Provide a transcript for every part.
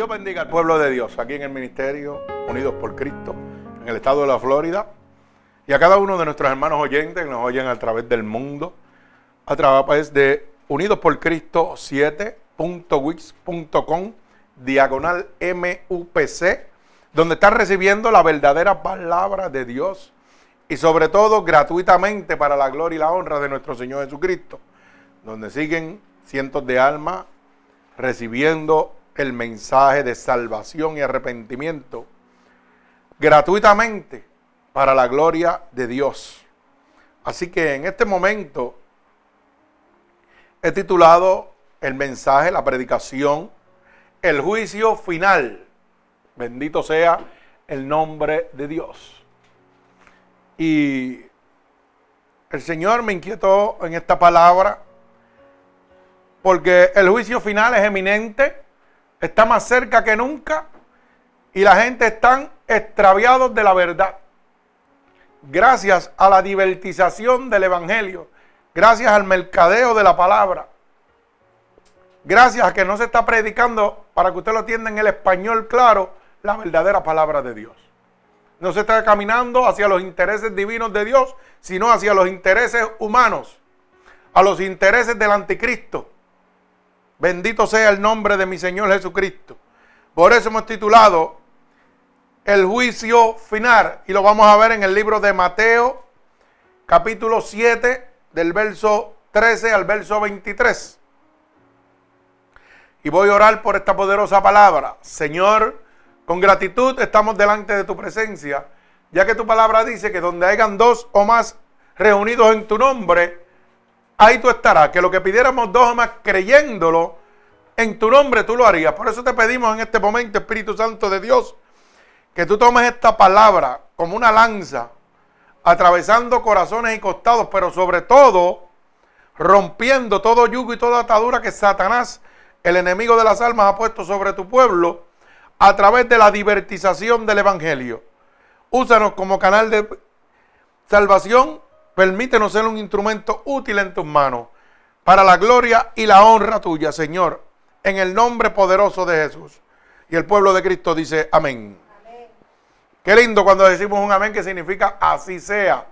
Dios bendiga al pueblo de Dios aquí en el ministerio Unidos por Cristo, en el estado de la Florida, y a cada uno de nuestros hermanos oyentes que nos oyen a través del mundo, a través de Unidos por Cristo 7.wix.com, diagonal MUPC, donde están recibiendo la verdadera palabra de Dios y sobre todo gratuitamente para la gloria y la honra de nuestro Señor Jesucristo, donde siguen cientos de almas recibiendo el mensaje de salvación y arrepentimiento gratuitamente para la gloria de Dios. Así que en este momento he titulado el mensaje, la predicación, el juicio final. Bendito sea el nombre de Dios. Y el Señor me inquietó en esta palabra porque el juicio final es eminente, está más cerca que nunca y la gente está extraviados de la verdad. Gracias a la divertización del Evangelio, gracias al mercadeo de la palabra, gracias a que no se está predicando, para que usted lo entienda en el español claro, la verdadera palabra de Dios. No se está caminando hacia los intereses divinos de Dios, sino hacia los intereses humanos, a los intereses del anticristo. Bendito sea el nombre de mi Señor Jesucristo. Por eso hemos titulado el juicio final y lo vamos a ver en el libro de Mateo, capítulo 7, del verso 13 al verso 23. Y voy a orar por esta poderosa palabra. Señor, con gratitud estamos delante de tu presencia, ya que tu palabra dice que donde hayan dos o más reunidos en tu nombre, ahí tú estarás. Que lo que pidiéramos dos o más creyéndolo, en tu nombre tú lo harías. Por eso te pedimos en este momento, Espíritu Santo de Dios, que tú tomes esta palabra como una lanza, atravesando corazones y costados, pero sobre todo rompiendo todo yugo y toda atadura que Satanás, el enemigo de las almas, ha puesto sobre tu pueblo a través de la divertización del Evangelio. Úsanos como canal de salvación Permítenos ser un instrumento útil en tus manos para la gloria y la honra tuya, Señor, en el nombre poderoso de Jesús. Y el pueblo de Cristo dice amén. Qué lindo cuando decimos un amén que significa así sea.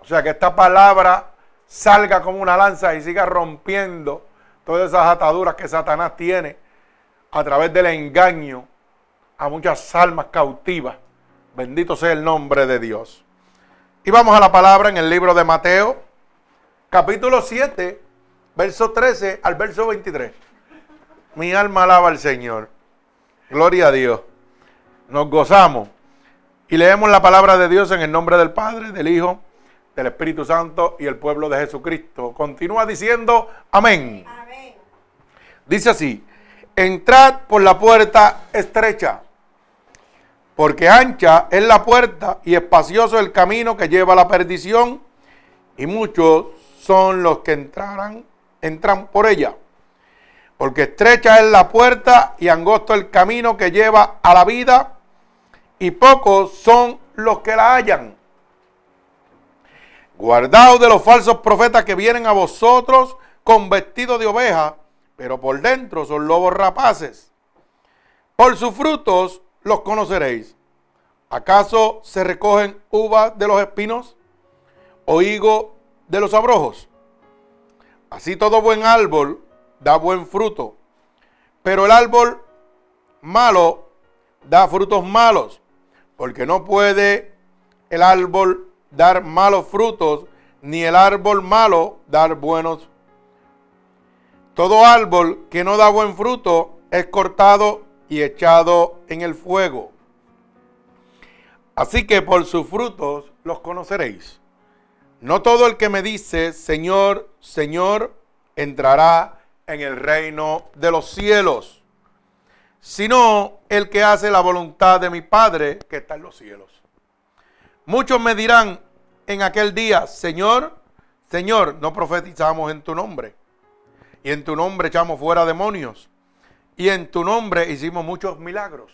O sea, que esta palabra salga como una lanza y siga rompiendo todas esas ataduras que Satanás tiene a través del engaño a muchas almas cautivas. Bendito sea el nombre de Dios. Y vamos a la palabra en el libro de Mateo, capítulo 7, verso 13 al verso 23. Mi alma alaba al Señor. Gloria a Dios. Nos gozamos. Y leemos la palabra de Dios en el nombre del Padre, del Hijo, del Espíritu Santo y el pueblo de Jesucristo. Continúa diciendo amén. amén. Dice así, entrad por la puerta estrecha porque ancha es la puerta y espacioso el camino que lleva a la perdición, y muchos son los que entrarán, entran por ella. Porque estrecha es la puerta y angosto el camino que lleva a la vida, y pocos son los que la hallan. Guardaos de los falsos profetas que vienen a vosotros con vestido de oveja, pero por dentro son lobos rapaces. Por sus frutos los conoceréis. ¿Acaso se recogen uvas de los espinos o higo de los abrojos? Así todo buen árbol da buen fruto, pero el árbol malo da frutos malos, porque no puede el árbol dar malos frutos, ni el árbol malo dar buenos. Todo árbol que no da buen fruto es cortado y echado en el fuego. Así que por sus frutos los conoceréis. No todo el que me dice, Señor, Señor, entrará en el reino de los cielos, sino el que hace la voluntad de mi Padre que está en los cielos. Muchos me dirán en aquel día, Señor, Señor, no profetizamos en tu nombre, y en tu nombre echamos fuera demonios, y en tu nombre hicimos muchos milagros.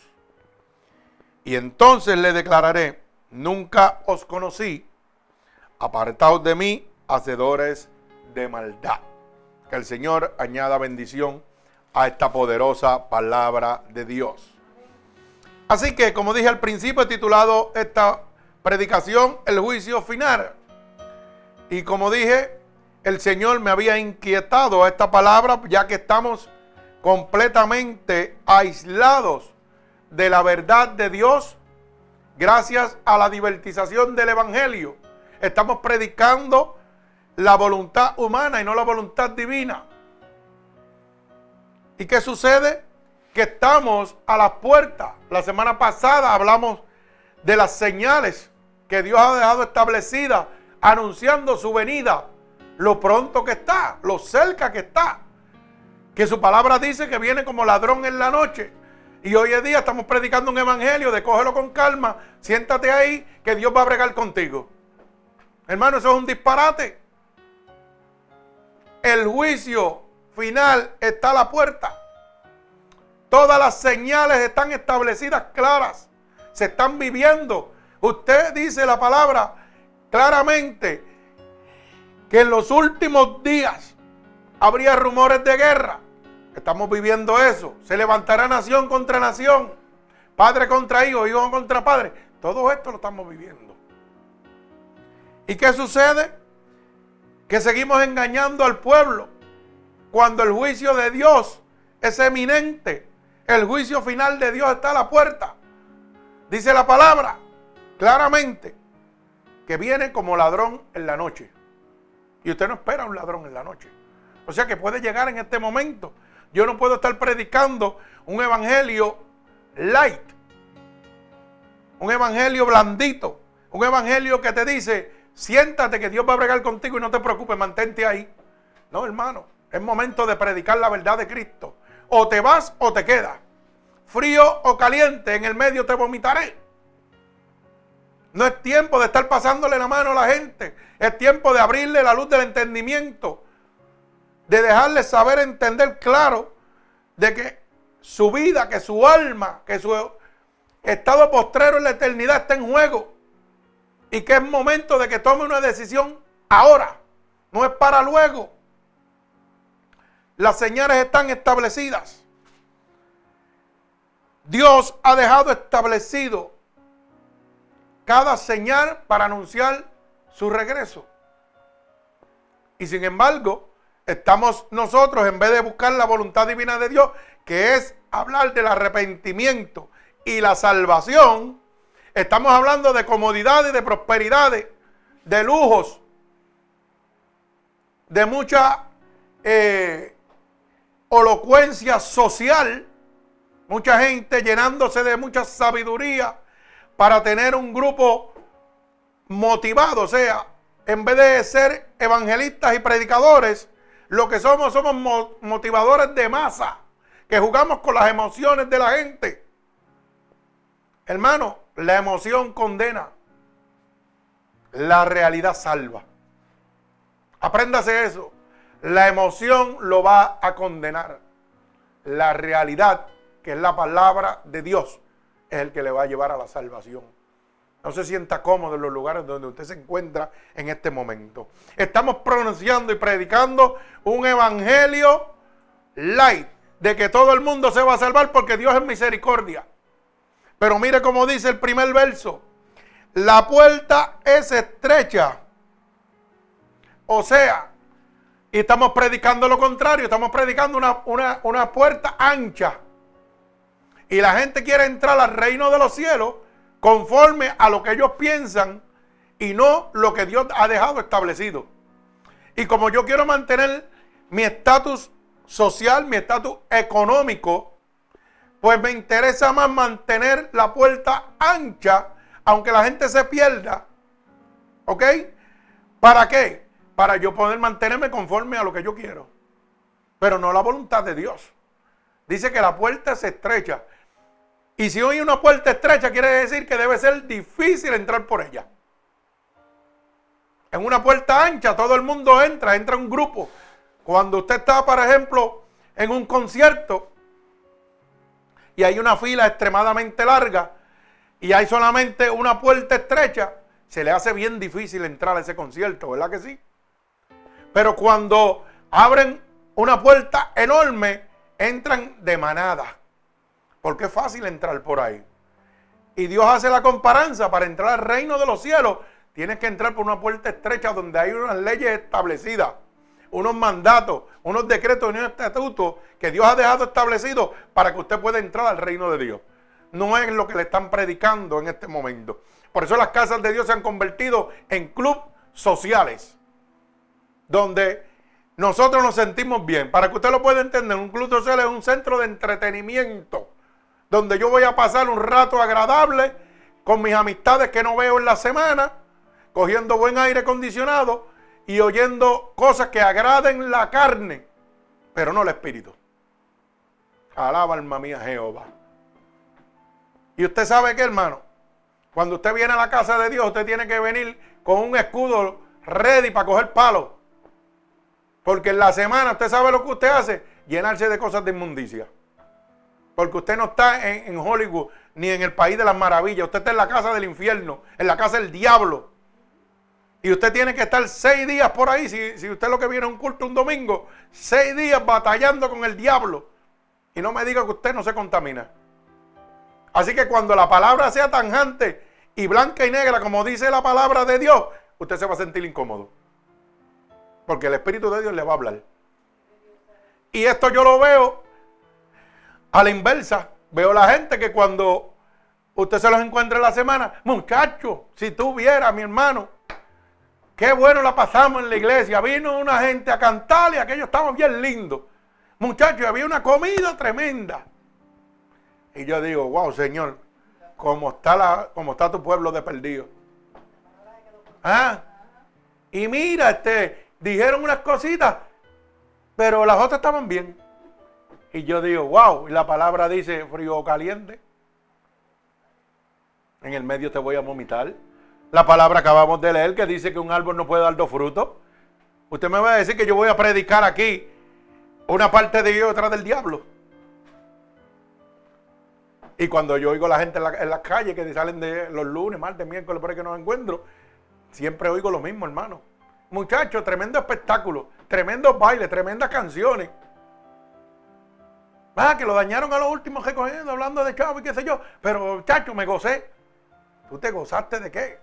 Y entonces le declararé, nunca os conocí, apartaos de mí, hacedores de maldad. Que el Señor añada bendición a esta poderosa palabra de Dios. Así que, como dije al principio, he titulado esta predicación El juicio final. Y como dije, el Señor me había inquietado a esta palabra, ya que estamos completamente aislados de la verdad de Dios gracias a la divertización del Evangelio. Estamos predicando la voluntad humana y no la voluntad divina. ¿Y qué sucede? Que estamos a la puerta. La semana pasada hablamos de las señales que Dios ha dejado establecidas anunciando su venida, lo pronto que está, lo cerca que está. Que su palabra dice que viene como ladrón en la noche. Y hoy en día estamos predicando un evangelio de cógelo con calma, siéntate ahí, que Dios va a bregar contigo. Hermano, eso es un disparate. El juicio final está a la puerta. Todas las señales están establecidas claras. Se están viviendo. Usted dice la palabra claramente que en los últimos días habría rumores de guerra. Estamos viviendo eso. Se levantará nación contra nación, padre contra hijo, hijo contra padre. Todo esto lo estamos viviendo. ¿Y qué sucede? Que seguimos engañando al pueblo cuando el juicio de Dios es eminente. El juicio final de Dios está a la puerta. Dice la palabra claramente que viene como ladrón en la noche. Y usted no espera un ladrón en la noche. O sea que puede llegar en este momento yo no puedo estar predicando un evangelio light, un evangelio blandito, un evangelio que te dice, siéntate que Dios va a bregar contigo y no te preocupes, mantente ahí. No, hermano, es momento de predicar la verdad de Cristo. O te vas o te quedas. Frío o caliente, en el medio te vomitaré. No es tiempo de estar pasándole la mano a la gente. Es tiempo de abrirle la luz del entendimiento de dejarle saber, entender claro de que su vida, que su alma, que su estado postrero en la eternidad está en juego y que es momento de que tome una decisión ahora, no es para luego. Las señales están establecidas. Dios ha dejado establecido cada señal para anunciar su regreso. Y sin embargo, estamos nosotros, en vez de buscar la voluntad divina de Dios, que es hablar del arrepentimiento y la salvación, estamos hablando de comodidades, de prosperidades, de lujos, de mucha eh, elocuencia social, mucha gente llenándose de mucha sabiduría para tener un grupo motivado, o sea, en vez de ser evangelistas y predicadores, lo que somos somos motivadores de masa, que jugamos con las emociones de la gente. Hermano, la emoción condena, la realidad salva. Apréndase eso. La emoción lo va a condenar. La realidad, que es la palabra de Dios, es el que le va a llevar a la salvación. No se sienta cómodo en los lugares donde usted se encuentra en este momento. Estamos pronunciando y predicando un evangelio light de que todo el mundo se va a salvar porque Dios es misericordia. Pero mire cómo dice el primer verso. La puerta es estrecha. O sea, y estamos predicando lo contrario, estamos predicando una, una, una puerta ancha. Y la gente quiere entrar al reino de los cielos conforme a lo que ellos piensan y no lo que Dios ha dejado establecido. Y como yo quiero mantener mi estatus social, mi estatus económico, pues me interesa más mantener la puerta ancha, aunque la gente se pierda. ¿Ok? ¿Para qué? Para yo poder mantenerme conforme a lo que yo quiero. Pero no la voluntad de Dios. Dice que la puerta se estrecha y si hoy una puerta estrecha, quiere decir que debe ser difícil entrar por ella. En una puerta ancha todo el mundo entra, entra un grupo. Cuando usted está, por ejemplo, en un concierto y hay una fila extremadamente larga y hay solamente una puerta estrecha, se le hace bien difícil entrar a ese concierto, ¿verdad que sí? Pero cuando abren una puerta enorme entran de manada, porque es fácil entrar por ahí. Y Dios hace la comparanza para entrar al reino de los cielos. Tienes que entrar por una puerta estrecha donde hay unas leyes establecidas, unos mandatos, unos decretos y unos estatutos que Dios ha dejado establecidos para que usted pueda entrar al reino de Dios. No es lo que le están predicando en este momento. Por eso las casas de Dios se han convertido en clubes sociales, donde nosotros nos sentimos bien. Para que usted lo pueda entender, un club social es un centro de entretenimiento, donde yo voy a pasar un rato agradable con mis amistades que no veo en la semana, cogiendo buen aire acondicionado y oyendo cosas que agraden la carne, pero no el espíritu. Alaba alma mía Jehová. Y usted sabe que, hermano, cuando usted viene a la casa de Dios, usted tiene que venir con un escudo ready para coger palo. Porque en la semana, usted sabe lo que usted hace, llenarse de cosas de inmundicia. Porque usted no está en, Hollywood ni en el país de las maravillas. Usted está en la casa del infierno, en la casa del diablo. Y usted tiene que estar seis días por ahí. Si, si usted lo que viene es un culto un domingo, seis días batallando con el diablo. Y no me diga que usted no se contamina. Así que cuando la palabra sea tanjante y blanca y negra, como dice la palabra de Dios, usted se va a sentir incómodo. Porque el Espíritu de Dios le va a hablar. Y esto yo lo veo a la inversa. Veo la gente que cuando usted se los encuentra en la semana, muchacho, si tú vieras, mi hermano, qué bueno la pasamos en la iglesia. Vino una gente a cantar y aquello estaba bien lindo. Muchachos, había una comida tremenda. Y yo digo, wow, Señor, ¿cómo está, la, cómo está tu pueblo de perdido? ¿Ah? Y mira, este, dijeron unas cositas, pero las otras estaban bien. Y yo digo, wow, y la palabra dice frío o caliente. En el medio te voy a vomitar. La palabra acabamos de leer que dice que un árbol no puede dar dos frutos. Usted me va a decir que yo voy a predicar aquí una parte de Dios y otra del diablo. Y cuando yo oigo a la gente en, las calles que salen de los lunes, martes, miércoles, por ahí que nos encuentro, siempre oigo lo mismo, hermano. Muchachos, tremendo espectáculo, tremendos bailes, tremendas canciones. Ah, que lo dañaron a los últimos recogiendo, hablando de chavo y qué sé yo. Pero, muchachos, me gocé. ¿Tú te gozaste de qué?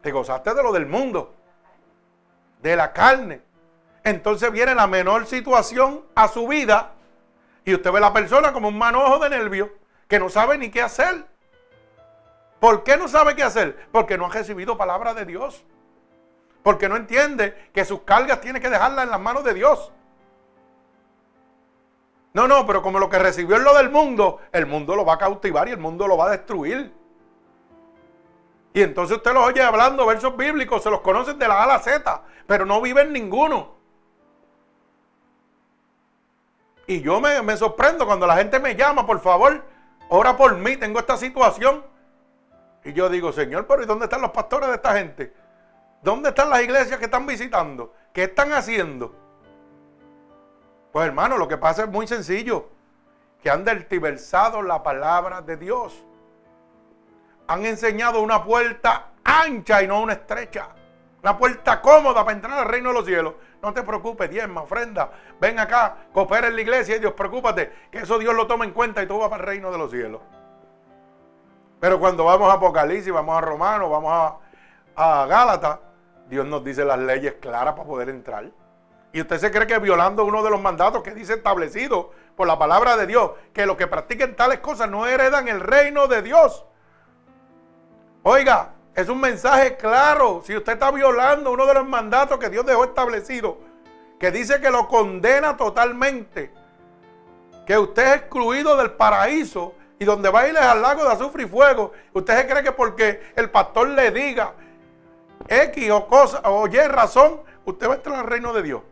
Te gozaste de lo del mundo, de la carne. Entonces viene la menor situación a su vida y usted ve a la persona como un manojo de nervios que no sabe ni qué hacer. ¿Por qué no sabe qué hacer? Porque no ha recibido palabra de Dios. Porque no entiende que sus cargas tiene que dejarlas en las manos de Dios. No, no, pero como lo que recibió es lo del mundo, el mundo lo va a cautivar y el mundo lo va a destruir. Y entonces usted los oye hablando versos bíblicos, se los conocen de la A a la Z, pero no viven ninguno. Y yo me, me sorprendo cuando la gente me llama, por favor, ora por mí, tengo esta situación. Y yo digo, Señor, pero ¿y dónde están los pastores de esta gente? ¿Dónde están las iglesias que están visitando? ¿Qué están haciendo? Pues hermano, lo que pasa es muy sencillo. Que han deltiversado la palabra de Dios. Han enseñado una puerta ancha y no una estrecha. Una puerta cómoda para entrar al reino de los cielos. No te preocupes, diezma, ofrenda. Ven acá, coopera en la iglesia y Dios, preocúpate, que eso Dios lo toma en cuenta y tú vas para el reino de los cielos. Pero cuando vamos a Apocalipsis, vamos a Romanos, vamos a, a Gálatas, Dios nos dice las leyes claras para poder entrar. Y usted se cree que violando uno de los mandatos que dice establecido por la palabra de Dios, que los que practiquen tales cosas no heredan el reino de Dios. Oiga, es un mensaje claro. Si usted está violando uno de los mandatos que Dios dejó establecido, que dice que lo condena totalmente, que usted es excluido del paraíso y donde va a ir al lago de azufre y fuego, usted se cree que porque el pastor le diga X o cosa o Y razón, usted va a entrar al reino de Dios.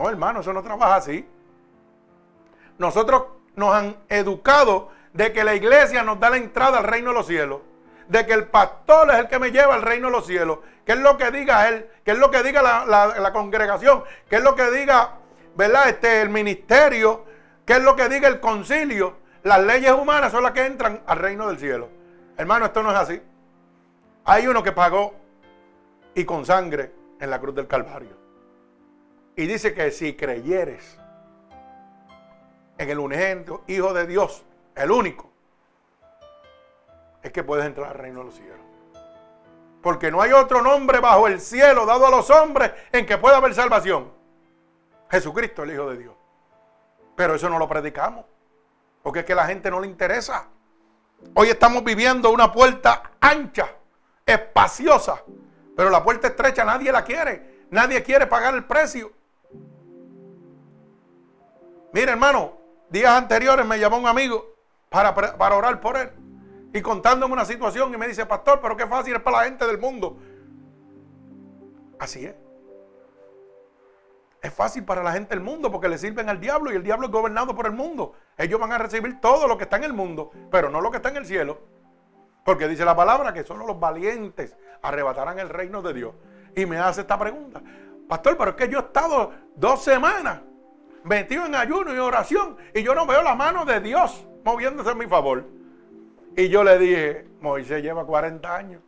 No, hermano, eso no trabaja así. Nosotros nos han educado de que la iglesia nos da la entrada al reino de los cielos de que el pastor es el que me lleva al reino de los cielos. ¿Qué es lo que diga él? ¿Qué es lo que diga la, congregación? ¿Qué es lo que diga, ¿verdad? Este, el ministerio. ¿Qué es lo que diga el concilio? Las leyes humanas son las que entran al reino del cielo. Hermano, esto no es así. Hay uno que pagó y con sangre en la cruz del Calvario. Y dice que si creyeres, en el unigénito Hijo de Dios, el único, es que puedes entrar al reino de los cielos. Porque no hay otro nombre bajo el cielo dado a los hombres en que pueda haber salvación. Jesucristo, el Hijo de Dios. Pero eso no lo predicamos. Porque es que a la gente no le interesa. Hoy estamos viviendo una puerta ancha, espaciosa. Pero la puerta estrecha nadie la quiere. Nadie quiere pagar el precio. Mire, hermano, días anteriores me llamó un amigo para, para orar por él y contándome una situación y me dice, pastor, pero qué fácil es para la gente del mundo. Así es. Es fácil para la gente del mundo porque le sirven al diablo y el diablo es gobernado por el mundo. Ellos van a recibir todo lo que está en el mundo, pero no lo que está en el cielo. Porque dice la palabra que solo los valientes arrebatarán el reino de Dios. Y me hace esta pregunta, pastor, pero es que yo he estado dos semanas metido en ayuno y oración y yo no veo la mano de Dios moviéndose en mi favor. Y yo le dije, Moisés lleva 40 años.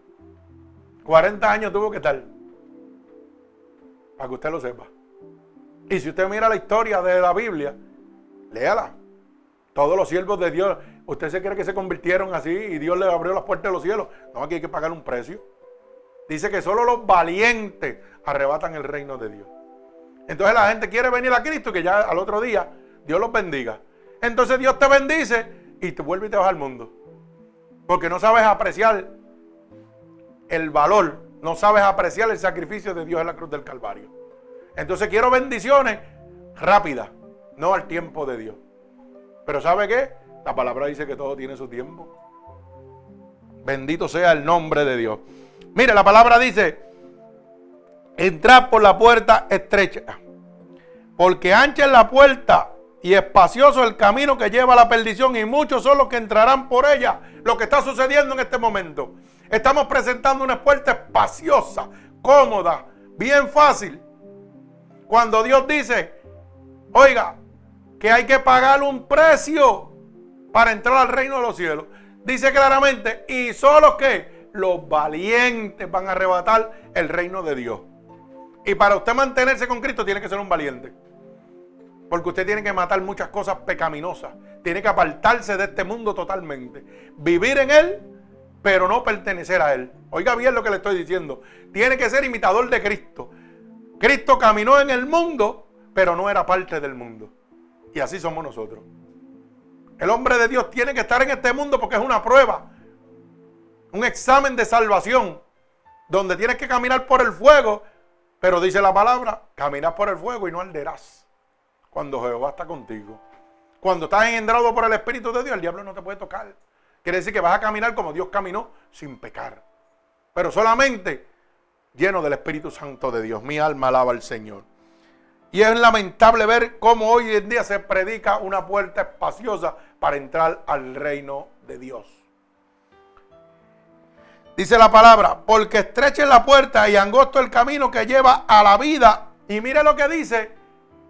40 años tuvo que estar. Para que usted lo sepa. Y si usted mira la historia de la Biblia, léala. Todos los siervos de Dios, ¿usted se cree que se convirtieron así y Dios le abrió las puertas de los cielos? No, aquí hay que pagar un precio. Dice que solo los valientes arrebatan el reino de Dios. Entonces la gente quiere venir a Cristo y que ya al otro día Dios los bendiga. Entonces Dios te bendice y te vuelve y te vas al mundo. Porque no sabes apreciar el valor, no sabes apreciar el sacrificio de Dios en la cruz del Calvario. Entonces quiero bendiciones rápidas, no al tiempo de Dios. Pero ¿sabe qué? La palabra dice que todo tiene su tiempo. Bendito sea el nombre de Dios. Mire, la palabra dice, entrad por la puerta estrecha, porque ancha es la puerta y espacioso el camino que lleva a la perdición y muchos son los que entrarán por ella. Lo que está sucediendo en este momento. Estamos presentando una puerta espaciosa, cómoda, bien fácil. Cuando Dios dice, oiga, que hay que pagar un precio para entrar al reino de los cielos. Dice claramente, y solo que los valientes van a arrebatar el reino de Dios. Y para usted mantenerse con Cristo tiene que ser un valiente. Porque usted tiene que matar muchas cosas pecaminosas. Tiene que apartarse de este mundo totalmente. Vivir en Él, pero no pertenecer a Él. Oiga bien lo que le estoy diciendo. Tiene que ser imitador de Cristo. Cristo caminó en el mundo, pero no era parte del mundo. Y así somos nosotros. El hombre de Dios tiene que estar en este mundo porque es una prueba. Un examen de salvación. Donde tienes que caminar por el fuego. Pero dice la palabra, caminas por el fuego y no arderás cuando Jehová está contigo. Cuando estás engendrado por el Espíritu de Dios, el diablo no te puede tocar. Quiere decir que vas a caminar como Dios caminó, sin pecar. Pero solamente lleno del Espíritu Santo de Dios. Mi alma alaba al Señor. Y es lamentable ver cómo hoy en día se predica una puerta espaciosa para entrar al reino de Dios. Dice la palabra, porque estrecha la puerta y angosto el camino que lleva a la vida. Y mire lo que dice,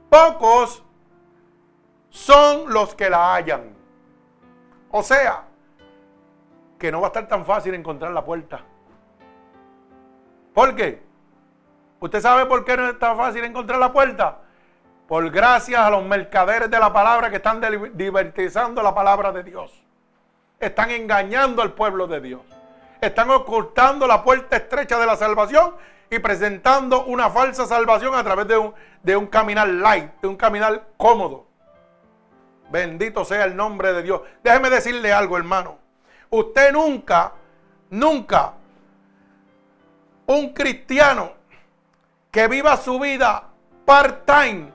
pocos son los que la hallan. O sea, que no va a estar tan fácil encontrar la puerta. ¿Por qué? ¿Usted sabe por qué no es tan fácil encontrar la puerta? Por gracias a los mercaderes de la palabra que están divertizando la palabra de Dios. Están engañando al pueblo de Dios. Están ocultando la puerta estrecha de la salvación y presentando una falsa salvación a través de un, de un caminar light, de un caminar cómodo. Bendito sea el nombre de Dios. Déjeme decirle algo, hermano. Usted nunca, nunca, un cristiano que viva su vida part-time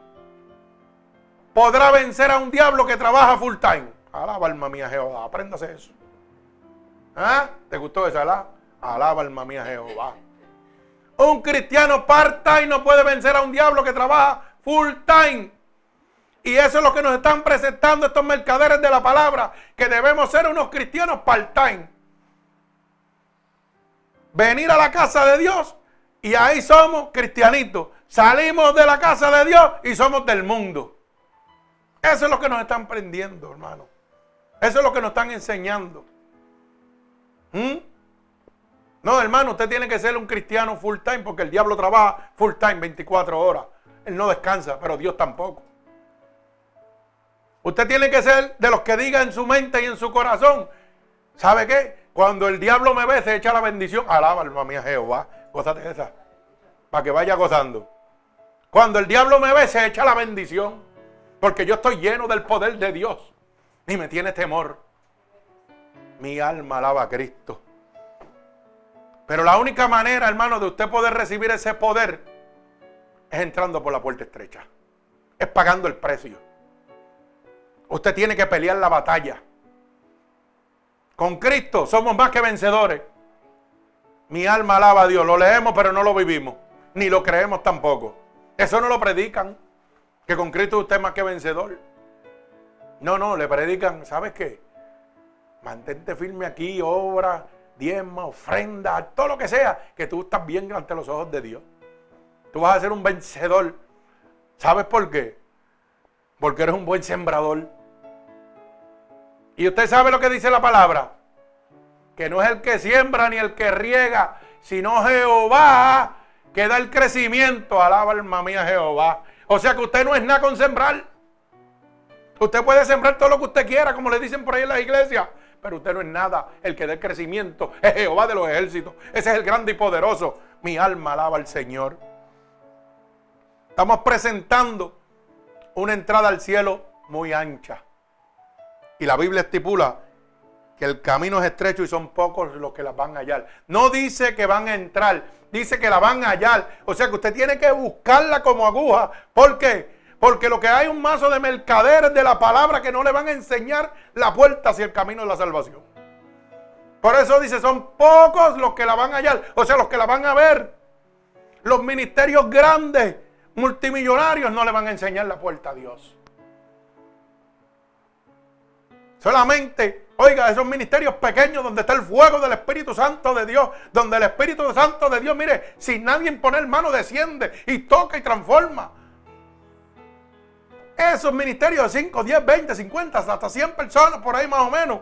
podrá vencer a un diablo que trabaja full-time. Alaba alma mía Jehová, apréndase eso. ¿Ah? ¿Te gustó esa? Alaba, alaba alma mía Jehová. Un cristiano part-time no puede vencer a un diablo que trabaja full-time. Y eso es lo que nos están presentando estos mercaderes de la palabra, que debemos ser unos cristianos part-time. Venir a la casa de Dios y ahí somos cristianitos. Salimos de la casa de Dios y somos del mundo. Eso es lo que nos están prendiendo, hermano. Eso es lo que nos están enseñando. ¿Mm? No, hermano, usted tiene que ser un cristiano full time porque el diablo trabaja full time 24 horas. Él no descansa, pero Dios tampoco. Usted tiene que ser de los que diga en su mente y en su corazón. ¿Sabe qué? Cuando el diablo me ve, se echa la bendición. Alaba, alma mía, Jehová. Gózate esa. Para que vaya gozando. Cuando el diablo me ve, se echa la bendición. Porque yo estoy lleno del poder de Dios. Ni me tiene temor. Mi alma alaba a Cristo. Pero la única manera, hermano, de usted poder recibir ese poder es entrando por la puerta estrecha. Es pagando el precio. Usted tiene que pelear la batalla. Con Cristo somos más que vencedores. Mi alma alaba a Dios. Lo leemos, pero no lo vivimos. Ni lo creemos tampoco. Eso no lo predican. Que con Cristo usted es más que vencedor. No, no, le predican, ¿sabes qué? Mantente firme aquí, obra, diezma, ofrenda, todo lo que sea, que tú estás bien ante los ojos de Dios. Tú vas a ser un vencedor. ¿Sabes por qué? Porque eres un buen sembrador. Y usted sabe lo que dice la palabra. Que no es el que siembra ni el que riega, sino Jehová que da el crecimiento. Alaba alma mía Jehová. O sea que usted no es nada con sembrar. Usted puede sembrar todo lo que usted quiera, como le dicen por ahí en la iglesia. Pero usted no es nada. El que da el crecimiento es Jehová de los ejércitos. Ese es el grande y poderoso. Mi alma alaba al Señor. Estamos presentando una entrada al cielo muy ancha. Y la Biblia estipula que el camino es estrecho y son pocos los que la van a hallar. No dice que van a entrar, dice que la van a hallar. O sea que usted tiene que buscarla como aguja. ¿Por qué? Porque lo que hay un mazo de mercaderes de la palabra que no le van a enseñar la puerta hacia el camino de la salvación. Por eso dice, son pocos los que la van a hallar, o sea, los que la van a ver. Los ministerios grandes, multimillonarios, no le van a enseñar la puerta a Dios. Solamente, oiga, esos ministerios pequeños donde está el fuego del Espíritu Santo de Dios, donde el Espíritu Santo de Dios, mire, sin nadie poner mano desciende y toca y transforma. Esos ministerios de 5, 10, 20, 50, hasta 100 personas por ahí más o menos.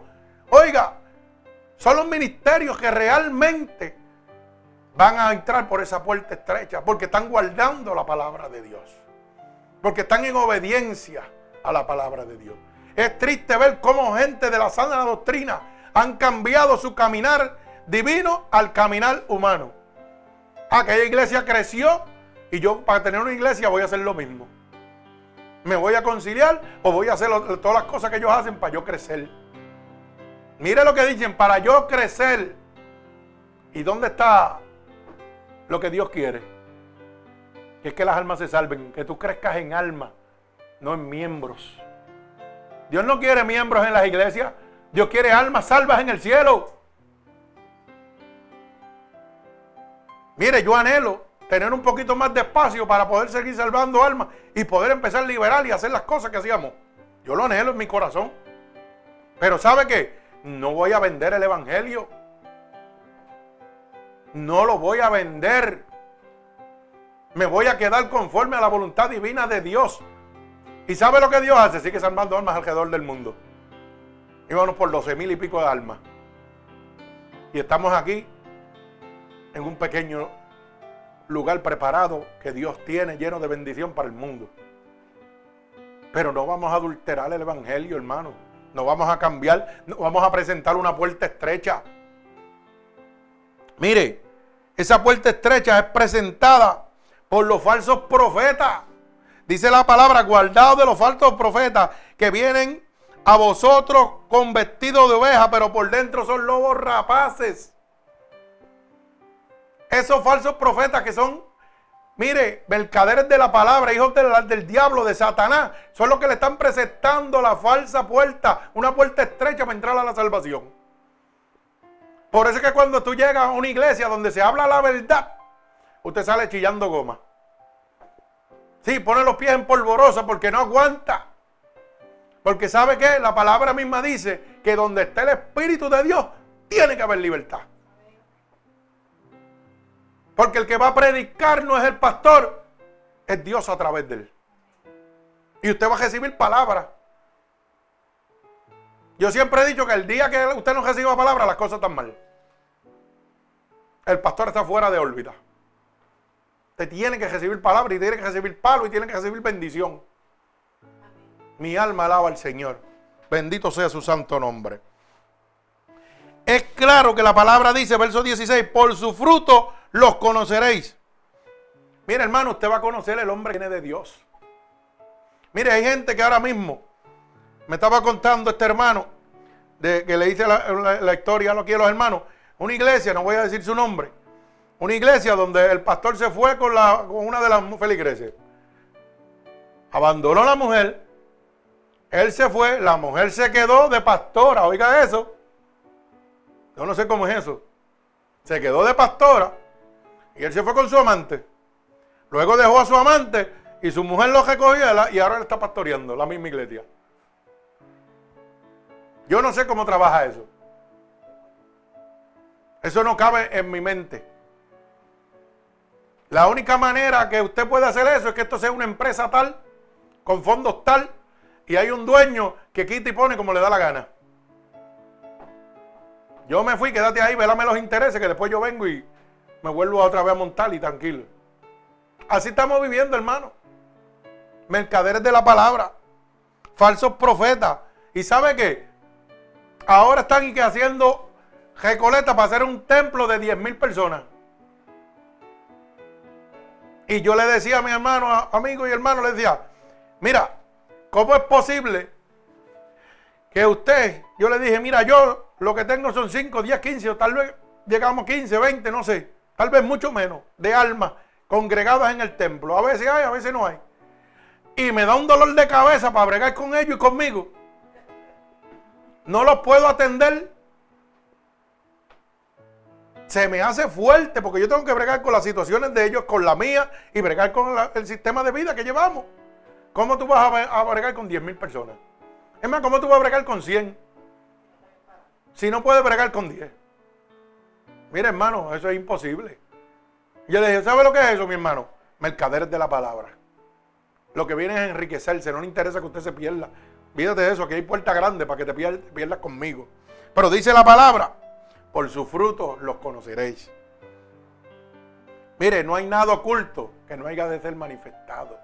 Oiga, son los ministerios que realmente van a entrar por esa puerta estrecha porque están guardando la palabra de Dios. Porque están en obediencia a la palabra de Dios. Es triste ver cómo gente de la sana doctrina han cambiado su caminar divino al caminar humano. Aquella iglesia creció y yo para tener una iglesia voy a hacer lo mismo. ¿Me voy a conciliar o voy a hacer todas las cosas que ellos hacen para yo crecer? Mire lo que dicen, para yo crecer. ¿Y dónde está lo que Dios quiere? Que es que las almas se salven, que tú crezcas en alma, no en miembros. Dios no quiere miembros en las iglesias, Dios quiere almas salvas en el cielo. Mire, yo anhelo tener un poquito más de espacio para poder seguir salvando almas y poder empezar a liberar y hacer las cosas que hacíamos. Yo lo anhelo en mi corazón. Pero ¿sabe qué? No voy a vender el Evangelio. No lo voy a vender. Me voy a quedar conforme a la voluntad divina de Dios. ¿Y sabe lo que Dios hace? Sigue salvando almas alrededor del mundo. Íbamos por 12 mil y pico de almas. Y estamos aquí en un pequeño lugar preparado que Dios tiene lleno de bendición para el mundo. Pero no vamos a adulterar el Evangelio, hermano. No vamos a cambiar, no vamos a presentar una puerta estrecha. Mire, esa puerta estrecha es presentada por los falsos profetas. Dice la palabra, guardado de los falsos profetas que vienen a vosotros con vestido de oveja, pero por dentro son lobos rapaces. Esos falsos profetas que son, mire, mercaderes de la palabra, hijos del, diablo, de Satanás, son los que le están presentando la falsa puerta, una puerta estrecha para entrar a la salvación. Por eso es que cuando tú llegas a una iglesia donde se habla la verdad, usted sale chillando goma. Sí, pone los pies en polvorosa porque no aguanta. Porque sabe que la palabra misma dice que donde está el Espíritu de Dios, tiene que haber libertad. Porque el que va a predicar no es el pastor, es Dios a través de él. Y usted va a recibir palabra. Yo siempre he dicho que el día que usted no reciba palabra, las cosas están mal. El pastor está fuera de órbita. Usted tiene que recibir palabra y tiene que recibir palo y tiene que recibir bendición. Mi alma alaba al Señor. Bendito sea su santo nombre. Es claro que la palabra dice, verso 16, por su fruto los conoceréis. Mire hermano, usted va a conocer el hombre que viene de Dios. Mire, hay gente que ahora mismo, me estaba contando este hermano, de, que le hice la, historia a los hermanos, una iglesia, no voy a decir su nombre, una iglesia donde el pastor se fue con, la, con una de las feligreses. Abandonó a la mujer, él se fue, la mujer se quedó de pastora, oiga eso. Yo no sé cómo es eso. Se quedó de pastora y él se fue con su amante. Luego dejó a su amante y su mujer lo recogió y ahora le está pastoreando la misma iglesia. Yo no sé cómo trabaja eso. Eso no cabe en mi mente. La única manera que usted puede hacer eso es que esto sea una empresa tal, con fondos tal, y hay un dueño que quita y pone como le da la gana. Yo me fui, quédate ahí, velame los intereses, que después yo vengo y me vuelvo otra vez a montar y tranquilo. Así estamos viviendo, hermano. Mercaderes de la palabra, falsos profetas. ¿Y sabe qué? Ahora están haciendo recoleta para hacer un templo de 10 mil personas. Y yo le decía a mi hermano, amigo y hermano, le decía, mira, ¿cómo es posible que usted, yo le dije, mira, yo lo que tengo son 5, 10, 15, o tal vez llegamos a 15, 20, no sé, tal vez mucho menos, de almas congregadas en el templo. A veces hay, a veces no hay. Y me da un dolor de cabeza para bregar con ellos y conmigo. No los puedo atender. Se me hace fuerte porque yo tengo que bregar con las situaciones de ellos, con la mía y bregar con el sistema de vida que llevamos. ¿Cómo tú vas a, a bregar con 10 mil personas? Es más, ¿cómo tú vas a bregar con 100? Si no puedes bregar con 10. Mira, hermano, eso es imposible. Yo le dije, ¿sabe lo que es eso, mi hermano? Mercaderes de la palabra. Lo que viene es enriquecerse, no le interesa que usted se pierda. Fíjate de eso, que hay puerta grande para que te pierdas conmigo. Pero dice la palabra, por su fruto los conoceréis. Mire, no hay nada oculto que no haya de ser manifestado.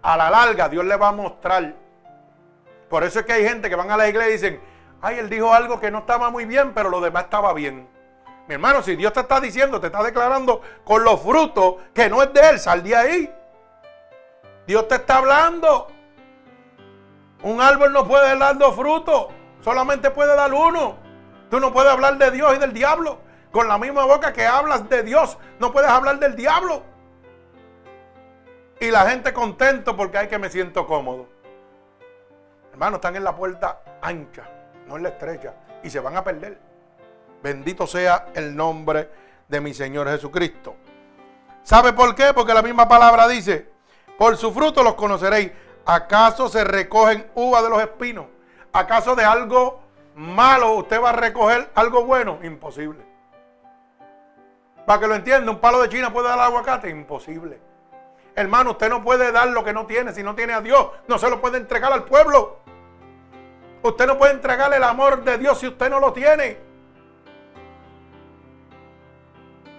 A la larga Dios le va a mostrar. Por eso es que hay gente que van a la iglesia y dicen, ay, él dijo algo que no estaba muy bien, pero lo demás estaba bien. Mi hermano, si Dios te está diciendo, te está declarando con los frutos que no es de él, sal de ahí. Dios te está hablando. Un árbol no puede dar dos frutos, solamente puede dar uno. Tú no puedes hablar de Dios y del diablo. Con la misma boca que hablas de Dios, no puedes hablar del diablo. Y la gente contento porque hay que me siento cómodo. Hermano, están en la puerta ancha, no en la estrecha, y se van a perder. Bendito sea el nombre de mi Señor Jesucristo. ¿Sabe por qué? Porque la misma palabra dice, por su fruto los conoceréis. ¿Acaso se recogen uvas de los espinos? ¿Acaso de algo malo usted va a recoger algo bueno? Imposible. Para que lo entienda, un palo de China puede dar aguacate. Imposible. Hermano, usted no puede dar lo que no tiene. Si no tiene a Dios, no se lo puede entregar al pueblo. Usted no puede entregarle el amor de Dios si usted no lo tiene.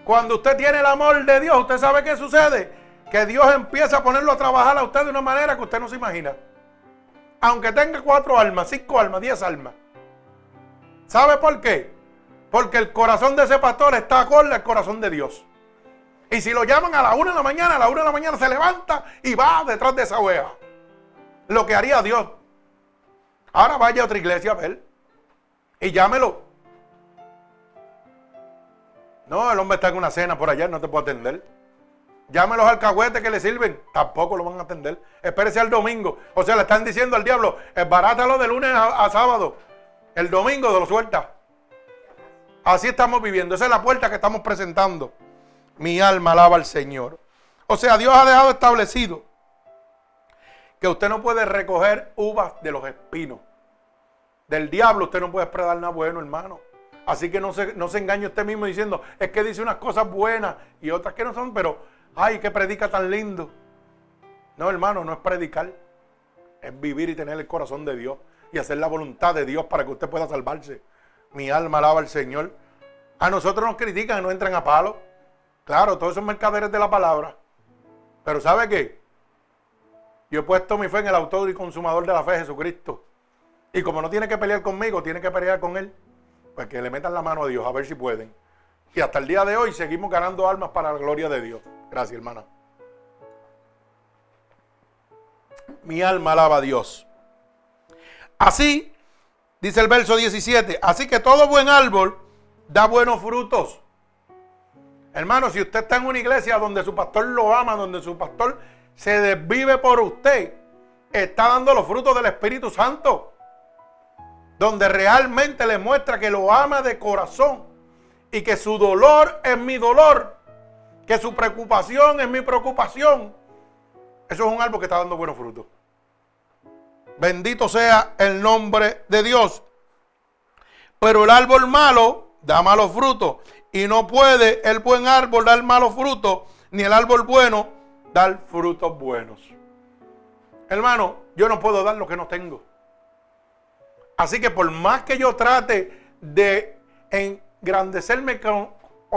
Cuando usted tiene el amor de Dios, ¿usted sabe qué sucede? que Dios empieza a ponerlo a trabajar a usted de una manera que usted no se imagina. Aunque tenga cuatro almas, cinco almas, diez almas. ¿Sabe por qué? Porque el corazón de ese pastor está acorde al corazón de Dios. Y si lo llaman a la una de la mañana, a la una de la mañana se levanta y va detrás de esa oveja. Lo que haría Dios. Ahora vaya a otra iglesia a ver. Y llámelo. No, el hombre está en una cena por allá, no te puedo atender. Llame los alcahuetes que le sirven. Tampoco lo van a atender. Espérese al domingo. O sea, le están diciendo al diablo, barátalo de lunes a, sábado. El domingo lo suelta. Así estamos viviendo. Esa es la puerta que estamos presentando. Mi alma alaba al Señor. O sea, Dios ha dejado establecido que usted no puede recoger uvas de los espinos. Del diablo usted no puede esperar nada bueno, hermano. Así que no se, no se engañe usted mismo diciendo, es que dice unas cosas buenas y otras que no son, pero Ay, que predica tan lindo. No, hermano, no es predicar. Es vivir y tener el corazón de Dios y hacer la voluntad de Dios para que usted pueda salvarse. Mi alma alaba al Señor. A nosotros nos critican y no entran a palo. Claro, todos son mercaderes de la palabra. Pero ¿sabe qué? Yo he puesto mi fe en el autor y consumador de la fe, Jesucristo. Y como no tiene que pelear conmigo, tiene que pelear con él. Pues que le metan la mano a Dios, a ver si pueden. Y hasta el día de hoy seguimos ganando almas para la gloria de Dios. Gracias, hermana. Mi alma alaba a Dios. Así, dice el verso 17, así que todo buen árbol da buenos frutos. Hermano, si usted está en una iglesia donde su pastor lo ama, donde su pastor se desvive por usted, está dando los frutos del Espíritu Santo. Donde realmente le muestra que lo ama de corazón y que su dolor es mi dolor, que su preocupación es mi preocupación. Eso es un árbol que está dando buenos frutos. Bendito sea el nombre de Dios. Pero el árbol malo da malos frutos. Y no puede el buen árbol dar malos frutos, ni el árbol bueno dar frutos buenos. Hermano, yo no puedo dar lo que no tengo. Así que por más que yo trate de engrandecerme con,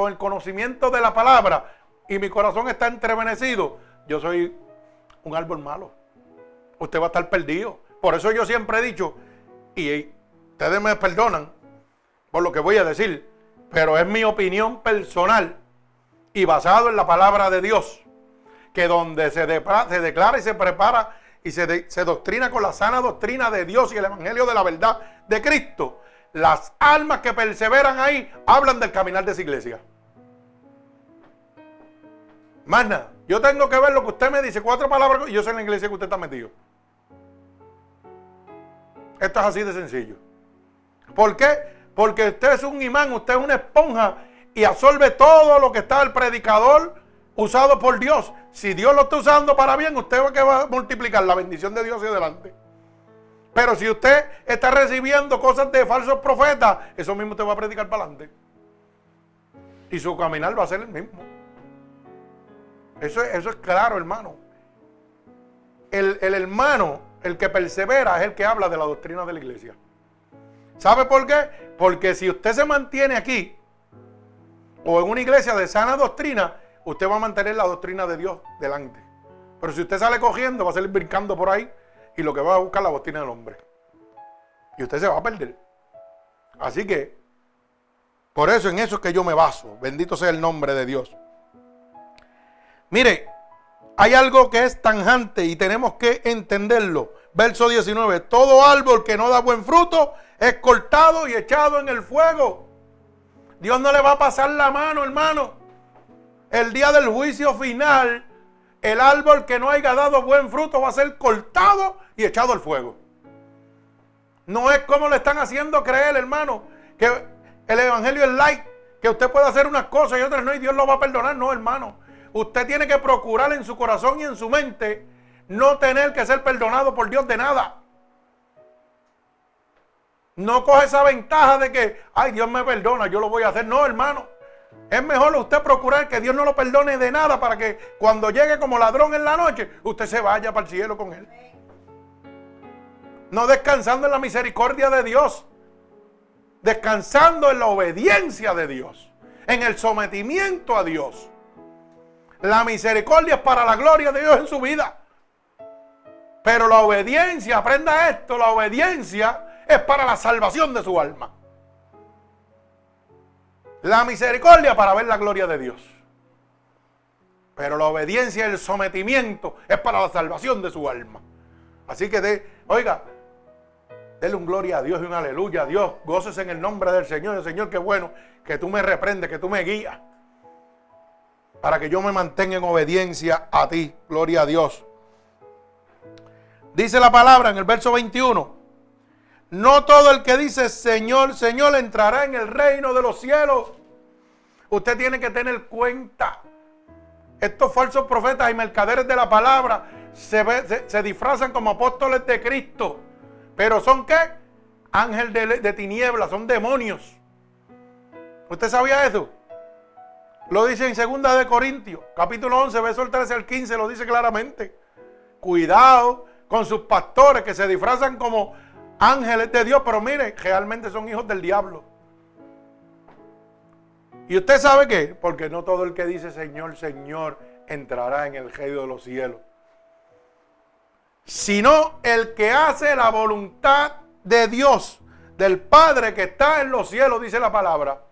el conocimiento de la palabra y mi corazón está entrevenecido, yo soy un árbol malo. Usted va a estar perdido. Por eso yo siempre he dicho, y ustedes me perdonan por lo que voy a decir, pero es mi opinión personal y basado en la palabra de Dios, que donde se declara y se prepara y se, doctrina con la sana doctrina de Dios y el Evangelio de la verdad de Cristo, las almas que perseveran ahí hablan del caminar de esa iglesia. Más nada, yo tengo que ver lo que usted me dice, cuatro palabras, y yo sé en la iglesia que usted está metido. Esto es así de sencillo. ¿Por qué? Porque usted es un imán, usted es una esponja y absorbe todo lo que está el predicador usado por Dios. Si Dios lo está usando para bien, usted va, que va a multiplicar la bendición de Dios hacia adelante. Pero si usted está recibiendo cosas de falsos profetas, eso mismo usted va a predicar para adelante. Y su caminar va a ser el mismo. Eso, eso es claro, hermano. El, el hermano, el que persevera, es el que habla de la doctrina de la iglesia. ¿Sabe por qué? Porque si usted se mantiene aquí o en una iglesia de sana doctrina, usted va a mantener la doctrina de Dios delante. Pero si usted sale cogiendo, va a salir brincando por ahí y lo que va a buscar la doctrina del hombre. Y usted se va a perder. Así que, por eso en eso es que yo me baso. Bendito sea el nombre de Dios. Mire, hay algo que es tanjante y tenemos que entenderlo. Verso 19, todo árbol que no da buen fruto es cortado y echado en el fuego. Dios no le va a pasar la mano, hermano. El día del juicio final, el árbol que no haya dado buen fruto va a ser cortado y echado al fuego. No es como le están haciendo creer, hermano, que el evangelio es light, que usted puede hacer unas cosas y otras no, y Dios lo va a perdonar. No, hermano. Usted tiene que procurar en su corazón y en su mente no tener que ser perdonado por Dios de nada. No coge esa ventaja de que, ay, Dios me perdona, yo lo voy a hacer. No, hermano. Es mejor usted procurar que Dios no lo perdone de nada para que cuando llegue como ladrón en la noche, usted se vaya para el cielo con él. No descansando en la misericordia de Dios. Descansando en la obediencia de Dios. En el sometimiento a Dios. La misericordia es para la gloria de Dios en su vida. Pero la obediencia, aprenda esto, la obediencia es para la salvación de su alma. La misericordia para ver la gloria de Dios. Pero la obediencia y el sometimiento es para la salvación de su alma. Así que, oiga, denle un gloria a Dios y un aleluya a Dios. Goces en el nombre del Señor. Señor, qué bueno que tú me reprendes, que tú me guías. Para que yo me mantenga en obediencia a ti. Gloria a Dios. Dice la palabra en el verso 21. No todo el que dice Señor, Señor entrará en el reino de los cielos. Usted tiene que tener cuenta. Estos falsos profetas y mercaderes de la palabra se, se, disfrazan como apóstoles de Cristo. Pero son qué? Ángel de, de tinieblas, son demonios. ¿Usted sabía eso? Lo dice en 2 de Corintios, capítulo 11, verso 13 al 15, lo dice claramente. Cuidado con sus pastores que se disfrazan como ángeles de Dios, pero mire, realmente son hijos del diablo. ¿Y usted sabe qué? Porque no todo el que dice Señor, Señor entrará en el reino de los cielos. sino el que hace la voluntad de Dios, del Padre que está en los cielos, dice la palabra.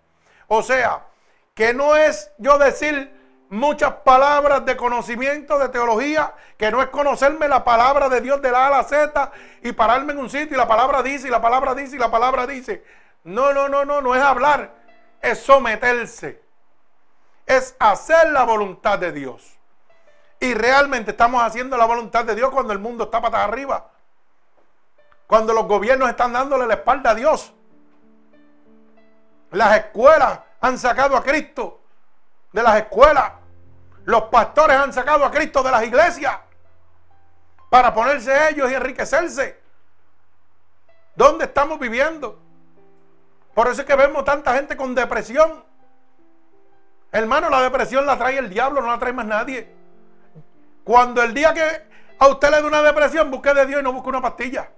O sea, que no es yo decir muchas palabras de conocimiento, de teología, que no es conocerme la palabra de Dios de la A a la Z y pararme en un sitio y la palabra dice y la palabra dice y la palabra dice. No, no, no, no, no es hablar, es someterse, es hacer la voluntad de Dios. Y realmente estamos haciendo la voluntad de Dios cuando el mundo está patas arriba. Cuando los gobiernos están dándole la espalda a Dios. Las escuelas han sacado a Cristo de las escuelas. Los pastores han sacado a Cristo de las iglesias para ponerse ellos y enriquecerse. ¿Dónde estamos viviendo? Por eso es que vemos tanta gente con depresión. Hermano, la depresión la trae el diablo, no la trae más nadie. Cuando el día que a usted le da una depresión, busque de Dios y no busque una pastilla.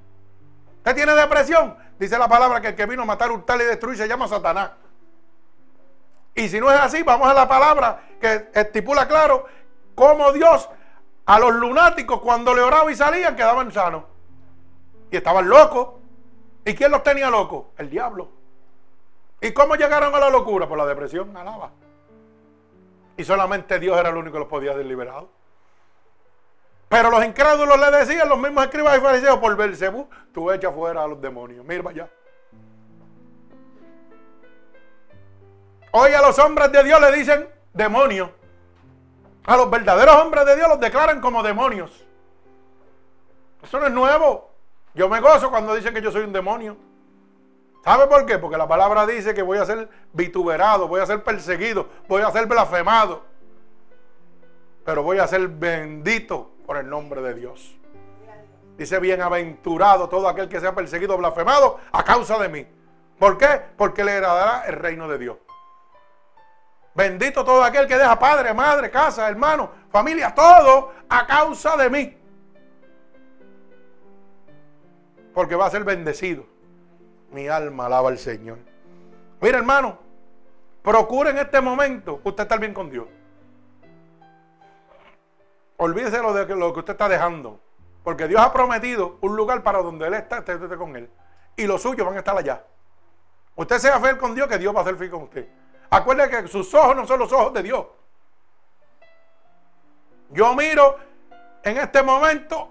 ¿Usted tiene depresión? Dice la palabra que el que vino a matar, hurtar y destruir se llama Satanás. Y si no es así, vamos a la palabra que estipula claro cómo Dios a los lunáticos cuando le oraba y salían quedaban sanos. Y estaban locos. ¿Y quién los tenía locos? El diablo. ¿Y cómo llegaron a la locura? Por la depresión, alaba. Y solamente Dios era el único que los podía liberado. Pero los incrédulos le decían, los mismos escribas y fariseos, por Belcebú, tú echa fuera a los demonios. Mira allá. Hoy a los hombres de Dios le dicen demonios. A los verdaderos hombres de Dios los declaran como demonios. Eso no es nuevo. Yo me gozo cuando dicen que yo soy un demonio. ¿Sabe por qué? Porque la palabra dice que voy a ser vituperado, voy a ser perseguido, voy a ser blasfemado. Pero voy a ser bendito por el nombre de Dios. Dice, bienaventurado todo aquel que sea perseguido, blasfemado a causa de mí. ¿Por qué? Porque le heredará el reino de Dios. Bendito todo aquel que deja padre, madre, casa, hermano, familia, todo a causa de mí. Porque va a ser bendecido. Mi alma alaba al Señor. Mira, hermano, procure en este momento usted estar bien con Dios. Olvídese lo de lo que usted está dejando. Porque Dios ha prometido un lugar para donde Él está, esté con Él. Y los suyos van a estar allá. Usted sea fiel con Dios, que Dios va a ser fiel con usted. Acuérdese que sus ojos no son los ojos de Dios. Yo miro en este momento,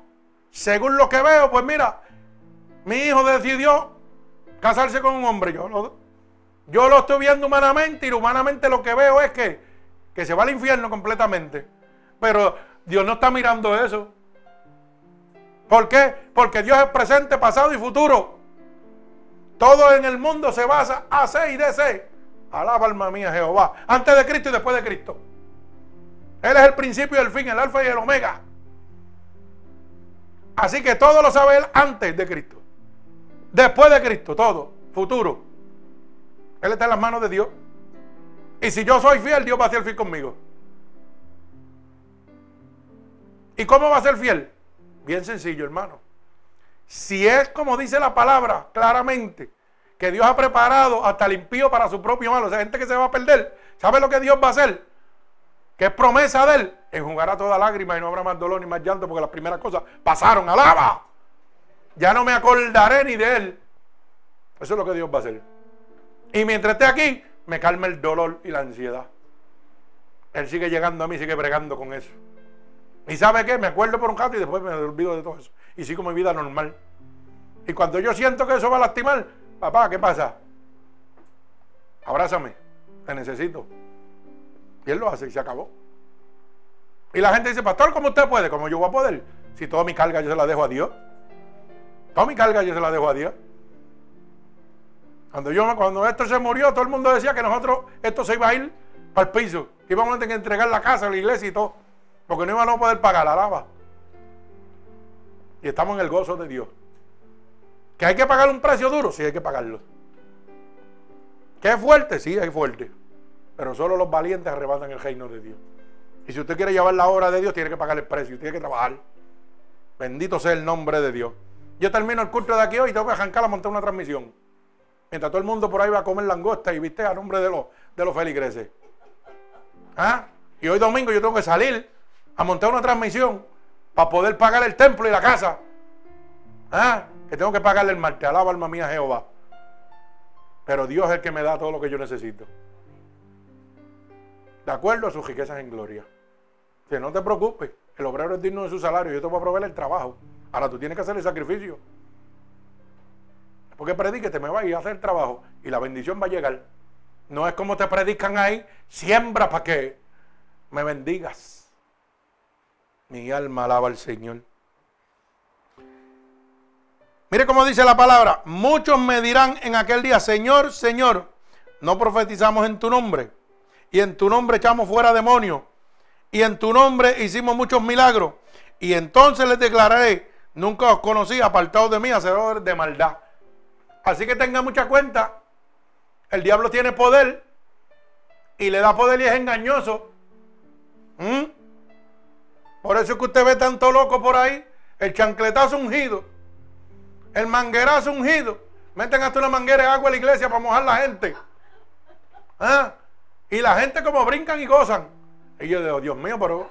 según lo que veo, pues mira, mi hijo decidió casarse con un hombre. Yo lo, yo lo estoy viendo humanamente y humanamente lo que veo es que, que se va al infierno completamente. Pero Dios no está mirando eso. ¿Por qué? Porque Dios es presente, pasado y futuro. Todo en el mundo se basa a C y C. Alaba alma mía Jehová. Antes de Cristo y después de Cristo. Él es el principio y el fin, el alfa y el omega. Así que todo lo sabe Él antes de Cristo. Después de Cristo, todo. Futuro. Él está en las manos de Dios. Y si yo soy fiel, Dios va a ser fiel conmigo. ¿Y cómo va a ser fiel? Bien sencillo, hermano. Si es como dice la palabra claramente, que Dios ha preparado hasta el impío para su propio mal, o sea, gente que se va a perder, ¿sabe lo que Dios va a hacer? Que es promesa de Él, enjugará toda lágrima y no habrá más dolor ni más llanto, porque las primeras cosas pasaron, alaba. Ya no me acordaré ni de Él. Eso es lo que Dios va a hacer. Y mientras esté aquí, me calma el dolor y la ansiedad. Él sigue llegando a mí, sigue bregando con eso. ¿Y sabe qué? Me acuerdo por un rato y después me olvido de todo eso. Y sigo mi vida normal. Y cuando yo siento que eso va a lastimar, papá, ¿qué pasa? Abrázame, te necesito. Y él lo hace y se acabó. Y la gente dice, pastor, ¿cómo usted puede? ¿Cómo yo voy a poder? Si toda mi carga yo se la dejo a Dios. Toda mi carga yo se la dejo a Dios. Cuando, yo, cuando esto se murió, todo el mundo decía que nosotros, esto se iba a ir para el piso. Que íbamos a tener que entregar la casa, la iglesia y todo. Porque no iban a poder pagar la lava. Y estamos en el gozo de Dios. ¿Que hay que pagar un precio duro? Sí, hay que pagarlo. ¿Que es fuerte? Sí, es fuerte. Pero solo los valientes arrebatan el reino de Dios. Y si usted quiere llevar la obra de Dios, tiene que pagar el precio, tiene que trabajar. Bendito sea el nombre de Dios. Yo termino el culto de aquí hoy y tengo que arrancar a montar una transmisión. Mientras todo el mundo por ahí va a comer langosta y viste a nombre de los, de los feligreses. ¿Ah? Y hoy domingo yo tengo que salir a montar una transmisión para poder pagar el templo y la casa. ¿Ah? Que tengo que pagarle el mal. Te alaba alma mía Jehová. Pero Dios es el que me da todo lo que yo necesito. De acuerdo a sus riquezas en gloria. Que no te preocupes. El obrero es digno de su salario. Yo te voy a proveer el trabajo. Ahora tú tienes que hacer el sacrificio. Porque predique, te me va a ir a hacer el trabajo. Y la bendición va a llegar. No es como te predican ahí. Siembra para que me bendigas. Mi alma alaba al Señor. Mire cómo dice la palabra. Muchos me dirán en aquel día, Señor, Señor, no profetizamos en tu nombre. Y en tu nombre echamos fuera demonios. Y en tu nombre hicimos muchos milagros. Y entonces les declararé, nunca os conocí, apartados de mí, hacedores de maldad. Así que tenga mucha cuenta. El diablo tiene poder. Y le da poder y es engañoso. ¿Mm? Por eso es que usted ve tanto loco por ahí. El chancletazo ungido. El manguerazo ungido. Meten hasta una manguera de agua a la iglesia para mojar la gente. ¿Ah? Y la gente como brincan y gozan. Y yo digo, Dios mío, pero...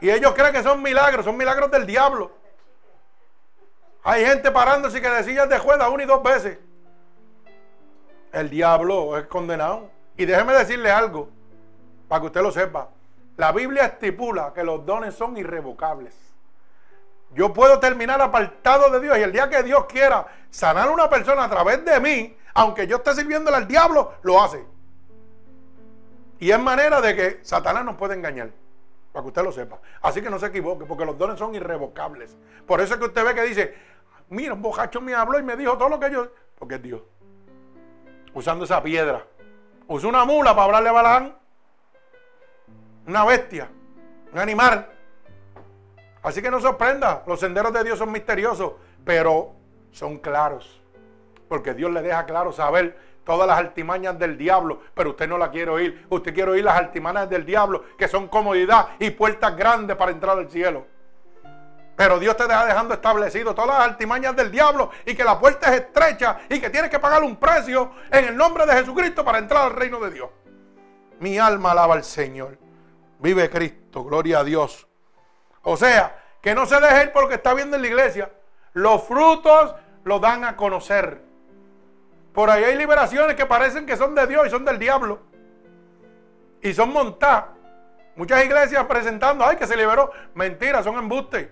Y ellos creen que son milagros, son milagros del diablo. Hay gente parándose que de sillas de jueza una y dos veces. El diablo es condenado. Y déjeme decirle algo, para que usted lo sepa. La Biblia estipula que los dones son irrevocables. Yo puedo terminar apartado de Dios y el día que Dios quiera sanar a una persona a través de mí, aunque yo esté sirviéndole al diablo, lo hace. Y es manera de que Satanás nos puede engañar. Para que usted lo sepa. Así que no se equivoque, porque los dones son irrevocables. Por eso es que usted ve que dice, mira, un bojacho me habló y me dijo todo lo que yo... Porque es Dios. Usando esa piedra. Usó una mula para hablarle a Balaán una bestia, un animal. Así que no sorprenda, los senderos de Dios son misteriosos, pero son claros. Porque Dios le deja claro saber todas las altimañas del diablo, pero usted no la quiere oír. Usted quiere oír las altimañas del diablo, que son comodidad y puertas grandes para entrar al cielo. Pero Dios te deja dejando establecido todas las altimañas del diablo y que la puerta es estrecha y que tienes que pagar un precio en el nombre de Jesucristo para entrar al reino de Dios. Mi alma alaba al Señor. Vive Cristo, gloria a Dios. O sea, que no se deje ir por lo que está viendo en la iglesia. Los frutos los dan a conocer. Por ahí hay liberaciones que parecen que son de Dios y son del diablo. Y son montadas. Muchas iglesias presentando, ay, que se liberó. Mentira, son embustes.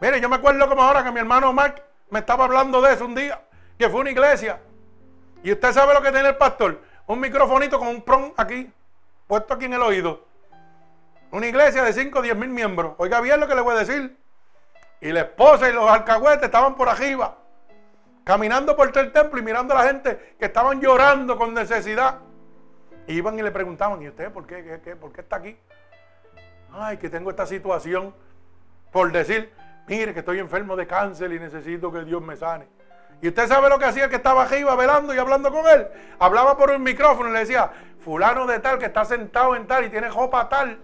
Mire, yo me acuerdo como ahora que mi hermano Mark me estaba hablando de eso un día, que fue una iglesia. Y usted sabe lo que tiene el pastor un microfonito con un prom aquí, puesto aquí en el oído. Una iglesia de 5 o 10 mil miembros. Oiga bien lo que le voy a decir. Y la esposa y los alcahuetes estaban por arriba, caminando por todo el templo y mirando a la gente que estaban llorando con necesidad. iban y le preguntaban, ¿y usted por qué, qué, por qué está aquí? Ay, que tengo esta situación por decir, mire que estoy enfermo de cáncer y necesito que Dios me sane. Y usted sabe lo que hacía el que estaba arriba velando y hablando con él. Hablaba por un micrófono y le decía, fulano de tal que está sentado en tal y tiene ropa tal,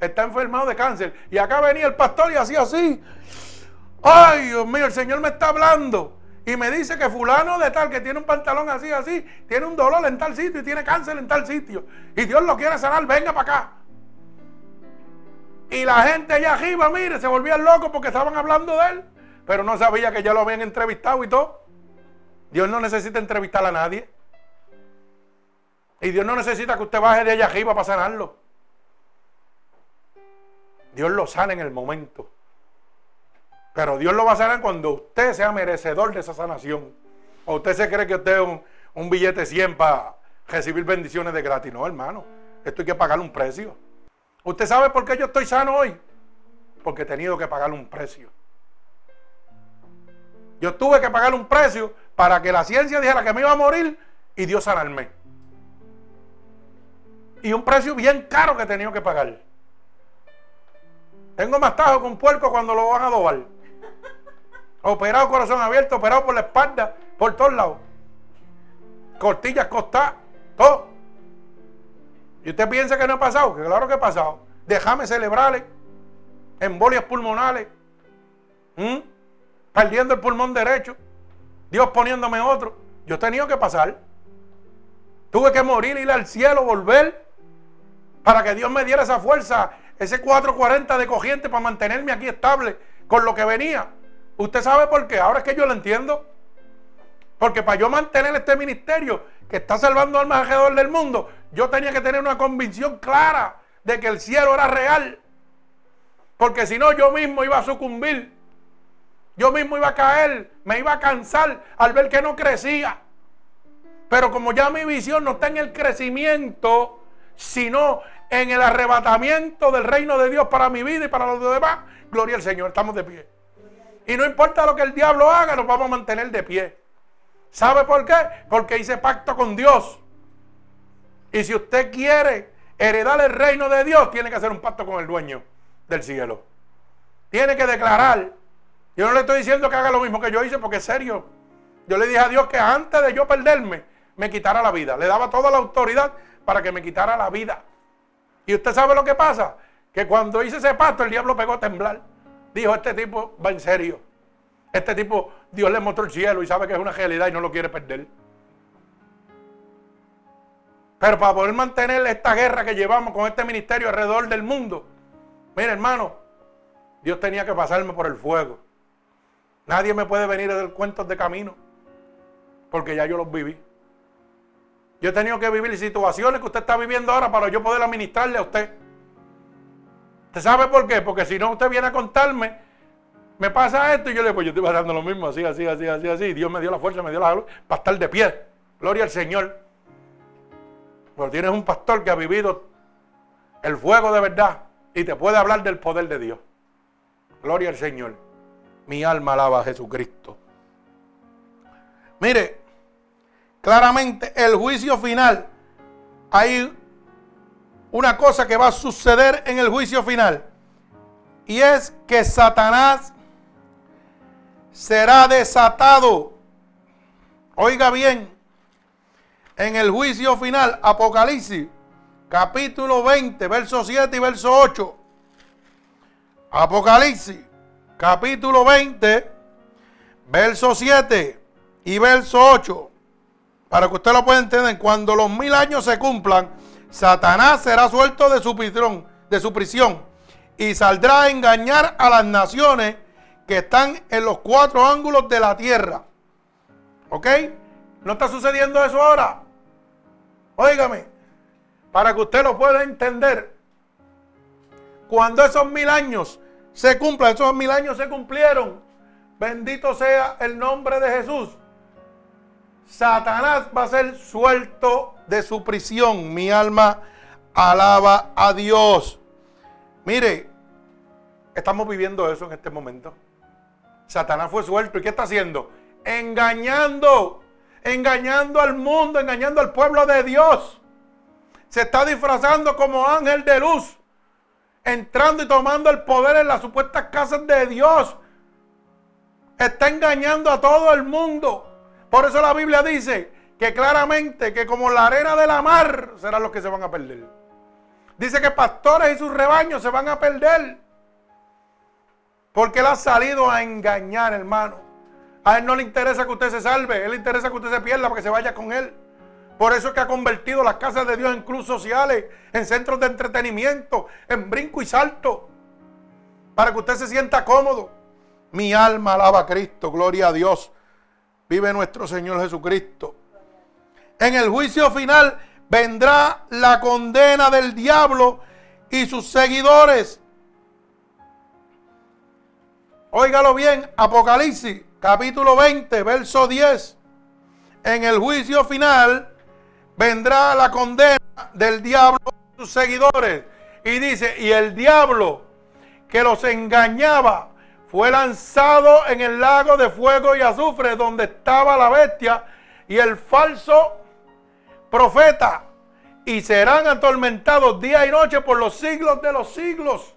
está enfermado de cáncer. Y acá venía el pastor y hacía así. Ay, Dios mío, el Señor me está hablando. Y me dice que fulano de tal que tiene un pantalón así, así, tiene un dolor en tal sitio y tiene cáncer en tal sitio. Y Dios lo quiere sanar, venga para acá. Y la gente allá arriba, mire, se volvían locos porque estaban hablando de él pero no sabía que ya lo habían entrevistado y todo. Dios no necesita entrevistar a nadie. Y Dios no necesita que usted baje de allá arriba para sanarlo. Dios lo sana en el momento. Pero Dios lo va a sanar cuando usted sea merecedor de esa sanación. O usted se cree que usted es un, billete 100 para recibir bendiciones de gratis. No, hermano. Esto hay que pagar un precio. ¿Usted sabe por qué yo estoy sano hoy? Porque he tenido que pagar un precio. Yo tuve que pagar un precio para que la ciencia dijera que me iba a morir y Dios sanarme. Y un precio bien caro que he tenido que pagar. Tengo más tajo con puerco cuando lo van a dobar. Operado corazón abierto, operado por la espalda, por todos lados. Cortillas costadas, todo. Y usted piensa que no ha pasado, que claro que ha pasado. Déjame celebrarle. Embolias pulmonales. ¿Mm? perdiendo el pulmón derecho, Dios poniéndome otro. Yo he tenido que pasar. Tuve que morir, ir al cielo, volver, para que Dios me diera esa fuerza ese 440 de cogiente para mantenerme aquí estable con lo que venía. ¿Usted sabe por qué? Ahora es que yo lo entiendo. Porque para yo mantener este ministerio que está salvando almas alrededor del mundo, yo tenía que tener una convicción clara de que el cielo era real. Porque si no, yo mismo iba a sucumbir. Yo mismo iba a caer, me iba a cansar al ver que no crecía. Pero como ya mi visión no está en el crecimiento, sino en el arrebatamiento del reino de Dios para mi vida y para los demás, gloria al Señor, estamos de pie. Y no importa lo que el diablo haga, nos vamos a mantener de pie. ¿Sabe por qué? Porque hice pacto con Dios. Y si usted quiere heredar el reino de Dios, tiene que hacer un pacto con el dueño del cielo. Tiene que declarar. Yo no le estoy diciendo que haga lo mismo que yo hice porque es serio. Yo le dije a Dios que antes de yo perderme, me quitara la vida. Le daba toda la autoridad para que me quitara la vida. Y usted sabe lo que pasa. Que cuando hice ese pacto, el diablo pegó a temblar. Dijo, este tipo va en serio. Este tipo, Dios le mostró el cielo y sabe que es una realidad y no lo quiere perder. Pero para poder mantener esta guerra que llevamos con este ministerio alrededor del mundo, mire hermano, Dios tenía que pasarme por el fuego. Nadie me puede venir a dar cuentos de camino, porque ya yo los viví. Yo he tenido que vivir situaciones que usted está viviendo ahora para yo poder administrarle a usted. ¿Usted sabe por qué? Porque si no, usted viene a contarme, me pasa esto y yo le digo, pues yo estoy pasando lo mismo, así, así, así, así, así. Dios me dio la fuerza, me dio la salud para estar de pie. Gloria al Señor. Pero tienes un pastor que ha vivido el fuego de verdad y te puede hablar del poder de Dios. Gloria al Señor. Mi alma alaba a Jesucristo. Mire, claramente el juicio final. Hay una cosa que va a suceder en el juicio final. Y es que Satanás será desatado. Oiga bien, en el juicio final, Apocalipsis, capítulo 20, verso 7 y verso 8. Apocalipsis, capítulo 20, verso 7 y verso 8. Para que usted lo pueda entender, cuando los mil años se cumplan, Satanás será suelto de su prisión, de su prisión y saldrá a engañar a las naciones que están en los cuatro ángulos de la tierra. ¿Ok? ¿No está sucediendo eso ahora? Óigame, para que usted lo pueda entender, cuando esos mil años se cumplan, esos mil años se cumplieron, bendito sea el nombre de Jesús. Satanás va a ser suelto de su prisión. Mi alma alaba a Dios. Mire, estamos viviendo eso en este momento. Satanás fue suelto. ¿Y qué está haciendo? Engañando. Engañando al mundo, engañando al pueblo de Dios. Se está disfrazando como ángel de luz. Entrando y tomando el poder en las supuestas casas de Dios. Está engañando a todo el mundo. Por eso la Biblia dice que claramente que como la arena de la mar serán los que se van a perder. Dice que pastores y sus rebaños se van a perder. Porque Él ha salido a engañar, hermano. A Él no le interesa que usted se salve. Él le interesa que usted se pierda para que se vaya con Él. Por eso es que ha convertido las casas de Dios en clubes sociales, en centros de entretenimiento, en brinco y salto. Para que usted se sienta cómodo. Mi alma alaba a Cristo. Gloria a Dios. Vive nuestro Señor Jesucristo. En el juicio final vendrá la condena del diablo y sus seguidores Óigalo bien, Apocalipsis capítulo 20, verso 10. En el juicio final vendrá la condena del diablo y sus seguidores. Y dice, y el diablo que los engañaba fue lanzado en el lago de fuego y azufre donde estaba la bestia y el falso profeta. Y serán atormentados día y noche por los siglos de los siglos.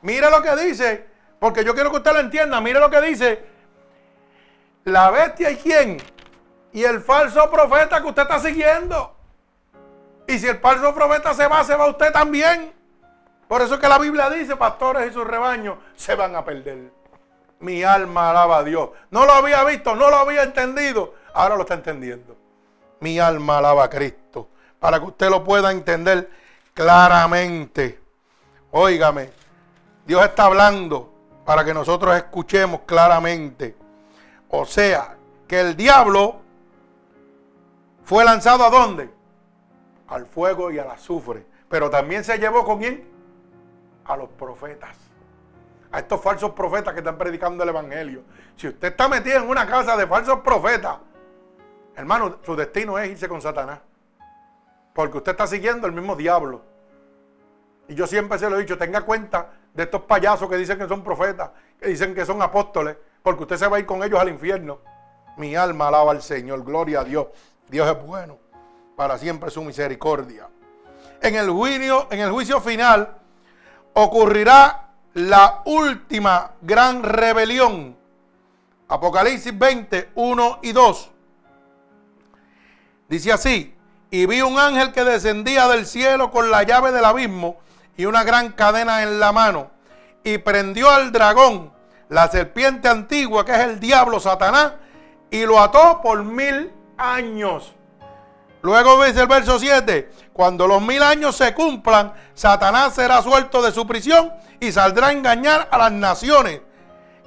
Mire lo que dice porque yo quiero que usted lo entienda. Mire lo que dice. La bestia y quién. Y el falso profeta que usted está siguiendo. Y si el falso profeta se va, se va usted también. Por eso es que la Biblia dice, pastores y sus rebaños se van a perder. Mi alma alaba a Dios. No lo había visto, no lo había entendido. Ahora lo está entendiendo. Mi alma alaba a Cristo. Para que usted lo pueda entender claramente. Óigame, Dios está hablando para que nosotros escuchemos claramente. O sea, que el diablo fue lanzado a dónde? Al fuego y al azufre. Pero también se llevó con quién? A los profetas. A estos falsos profetas que están predicando el evangelio. Si usted está metido en una casa de falsos profetas, hermano, su destino es irse con Satanás. Porque usted está siguiendo el mismo diablo. Y yo siempre se lo he dicho, tenga cuenta de estos payasos que dicen que son profetas, que dicen que son apóstoles, porque usted se va a ir con ellos al infierno. Mi alma alaba al Señor, gloria a Dios. Dios es bueno, para siempre su misericordia. En el juicio, en el juicio final ocurrirá la última gran rebelión. Apocalipsis 20, 1 y 2. Dice así, y vi un ángel que descendía del cielo con la llave del abismo y una gran cadena en la mano, y prendió al dragón, la serpiente antigua, que es el diablo Satanás, y lo ató por mil años. Luego dice el verso 7, cuando los mil años se cumplan, Satanás será suelto de su prisión y saldrá a engañar a las naciones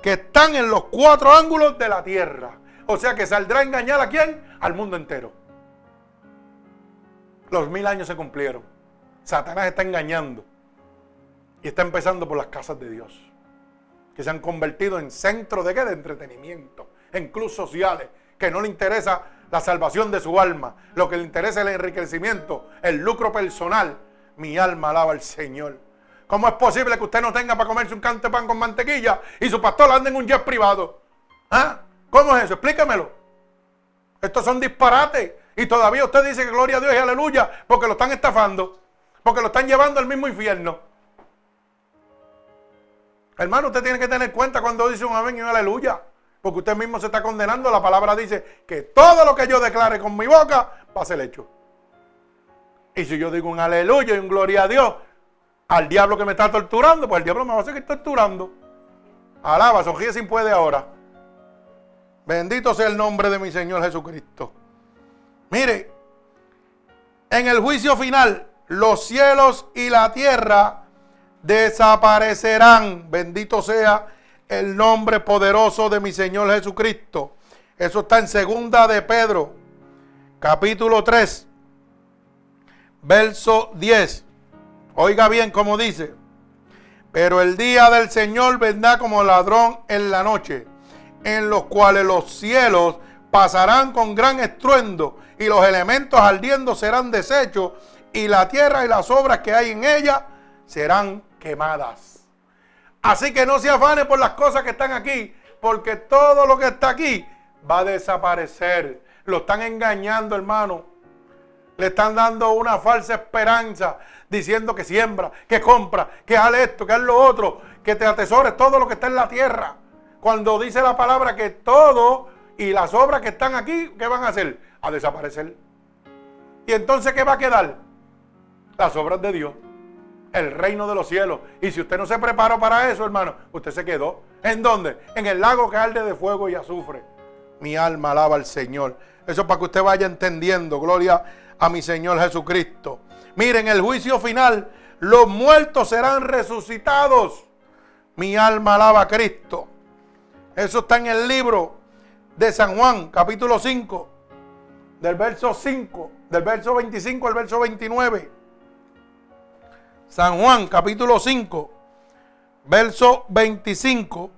que están en los cuatro ángulos de la tierra. O sea que saldrá a engañar a quién? Al mundo entero. Los mil años se cumplieron. Satanás está engañando. Y está empezando por las casas de Dios. Que se han convertido en centro de qué? De entretenimiento. En clubes sociales. Que no le interesa la salvación de su alma. Lo que le interesa es el enriquecimiento, el lucro personal. Mi alma alaba al Señor. ¿Cómo es posible que usted no tenga para comerse un canto de pan con mantequilla y su pastor ande en un jet privado? ¿Ah? ¿Cómo es eso? Explícamelo. Estos son disparates. Y todavía usted dice que gloria a Dios y aleluya porque lo están estafando. Porque lo están llevando al mismo infierno. Hermano, usted tiene que tener cuenta cuando dice un amén y un aleluya. Porque usted mismo se está condenando. La palabra dice que todo lo que yo declare con mi boca va a ser hecho. Y si yo digo un aleluya y un gloria a Dios al diablo que me está torturando, pues el diablo me va a seguir torturando. Alaba, sonríe sin puede ahora. Bendito sea el nombre de mi Señor Jesucristo. Mire, en el juicio final, los cielos y la tierra desaparecerán. Bendito sea el nombre poderoso de mi Señor Jesucristo. Eso está en segunda de Pedro, capítulo 3, verso 10. Oiga bien cómo dice. Pero el día del Señor vendrá como ladrón en la noche, en los cuales los cielos pasarán con gran estruendo y los elementos ardiendo serán deshechos y la tierra y las obras que hay en ella serán quemadas. Así que no se afane por las cosas que están aquí, porque todo lo que está aquí va a desaparecer. Lo están engañando, hermano. Le están dando una falsa esperanza, diciendo que siembra, que compra, que haz esto, que haz lo otro, que te atesores todo lo que está en la tierra. Cuando dice la palabra que todo y las obras que están aquí, ¿qué van a hacer? A desaparecer. ¿Y entonces qué va a quedar? Las obras de Dios el reino de los cielos. Y si usted no se preparó para eso, hermano, usted se quedó. ¿En dónde? En el lago que arde de fuego y azufre. Mi alma alaba al Señor. Eso para que usted vaya entendiendo. Gloria a mi Señor Jesucristo. Miren, el juicio final, los muertos serán resucitados. Mi alma alaba a Cristo. Eso está en el libro de San Juan, capítulo 5, del verso 5, del verso 25 al verso 29. San Juan capítulo 5, verso 25,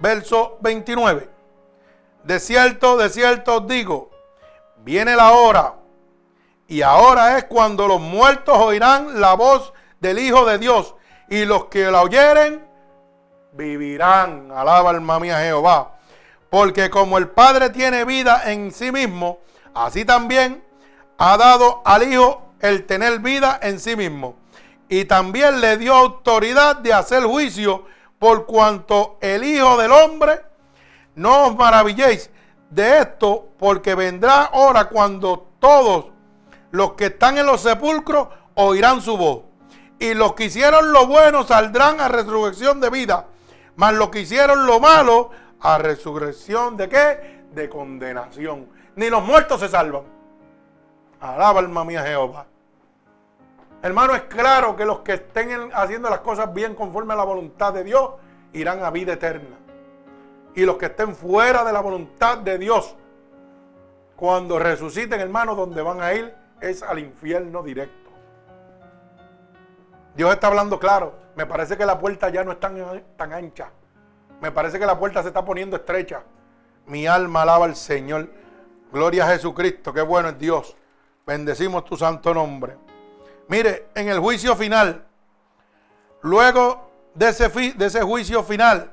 verso 29. De cierto, de cierto os digo, viene la hora, y ahora es cuando los muertos oirán la voz del Hijo de Dios, y los que la oyeren vivirán. Alaba alma mía Jehová. Porque como el Padre tiene vida en sí mismo, así también ha dado al Hijo el tener vida en sí mismo y también le dio autoridad de hacer juicio por cuanto el Hijo del Hombre, no os maravilléis de esto, porque vendrá hora cuando todos los que están en los sepulcros oirán su voz. Y los que hicieron lo bueno saldrán a resurrección de vida, mas los que hicieron lo malo a resurrección de qué? De condenación. Ni los muertos se salvan. Alaba alma mía Jehová. Hermano, es claro que los que estén haciendo las cosas bien conforme a la voluntad de Dios irán a vida eterna. Y los que estén fuera de la voluntad de Dios, cuando resuciten, hermano, donde van a ir es al infierno directo. Dios está hablando claro. Me parece que la puerta ya no es tan, tan ancha. Me parece que la puerta se está poniendo estrecha. Mi alma alaba al Señor. Gloria a Jesucristo. Qué bueno es Dios. Bendecimos tu santo nombre. Mire, en el juicio final, luego de ese, de ese juicio final,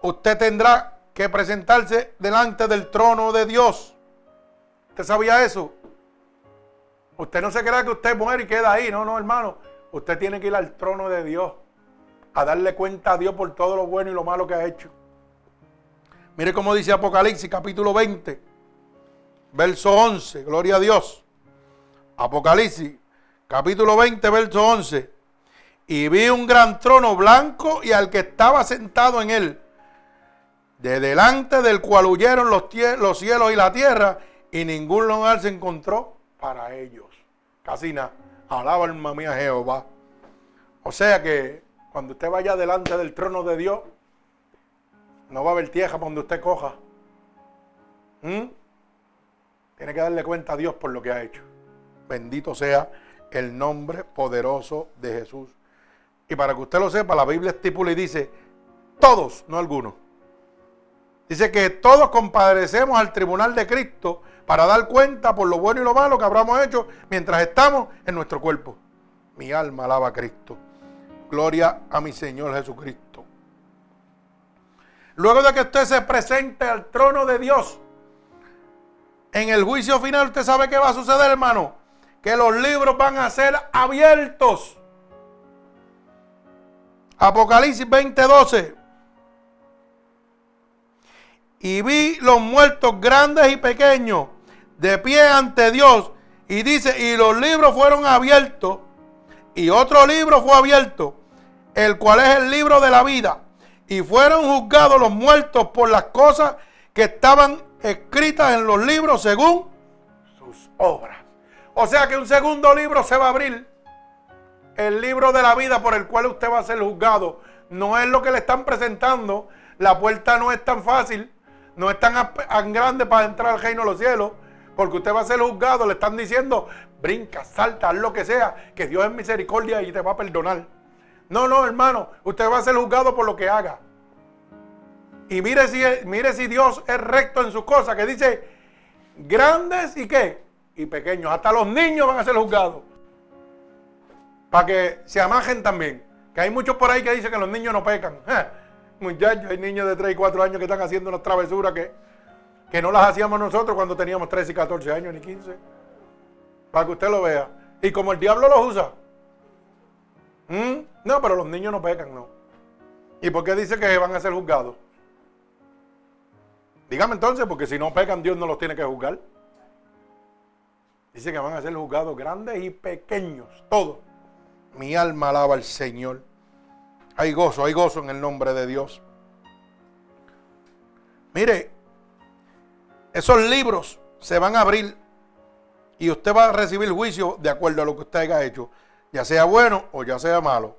usted tendrá que presentarse delante del trono de Dios. ¿Usted sabía eso? Usted no se crea que usted muere y queda ahí. No, no, hermano. Usted tiene que ir al trono de Dios a darle cuenta a Dios por todo lo bueno y lo malo que ha hecho. Mire cómo dice Apocalipsis capítulo 20, verso 11. Gloria a Dios. Apocalipsis capítulo 20, verso 11. Y vi un gran trono blanco y al que estaba sentado en él, de delante del cual huyeron los, los cielos y la tierra, y ningún lugar se encontró para ellos. Casi nada. Alaba alma mía Jehová. O sea que cuando usted vaya delante del trono de Dios, no va a haber tierra donde usted coja. ¿Mm? Tiene que darle cuenta a Dios por lo que ha hecho. Bendito sea el nombre poderoso de Jesús. Y para que usted lo sepa, la Biblia estipula y dice, todos, no algunos. Dice que todos compadecemos al tribunal de Cristo para dar cuenta por lo bueno y lo malo que habramos hecho mientras estamos en nuestro cuerpo. Mi alma alaba a Cristo. Gloria a mi Señor Jesucristo. Luego de que usted se presente al trono de Dios, en el juicio final, usted sabe qué va a suceder, hermano. Que los libros van a ser abiertos. Apocalipsis 20:12 y vi los muertos grandes y pequeños de pie ante Dios. Y dice, y los libros fueron abiertos. Y otro libro fue abierto, el cual es el libro de la vida. Y fueron juzgados los muertos por las cosas que estaban escritas en los libros según sus obras. O sea que un segundo libro se va a abrir. El libro de la vida por el cual usted va a ser juzgado. No es lo que le están presentando. La puerta no es tan fácil. No es tan grande para entrar al reino de los cielos porque usted va a ser juzgado, le están diciendo, brinca, salta, haz lo que sea, que Dios es misericordia y te va a perdonar. No, no, hermano, usted va a ser juzgado por lo que haga. Y mire si, mire si Dios es recto en sus cosas, que dice, grandes y qué, y pequeños, hasta los niños van a ser juzgados. Para que se amajen también. Que hay muchos por ahí que dicen que los niños no pecan. Muchachos, hay niños de 3 y 4 años que están haciendo unas travesuras que que no las hacíamos nosotros cuando teníamos 13 y 14 años ni 15. Para que usted lo vea. Y como el diablo los usa. ¿Mm? No, pero los niños no pecan, no. ¿Y por qué dice que van a ser juzgados? Dígame entonces, porque si no pecan, Dios no los tiene que juzgar. Dice que van a ser juzgados grandes y pequeños, todos. Mi alma alaba al Señor. Hay gozo, hay gozo en el nombre de Dios. Mire, esos libros se van a abrir y usted va a recibir juicio de acuerdo a lo que usted haya hecho, ya sea bueno o ya sea malo.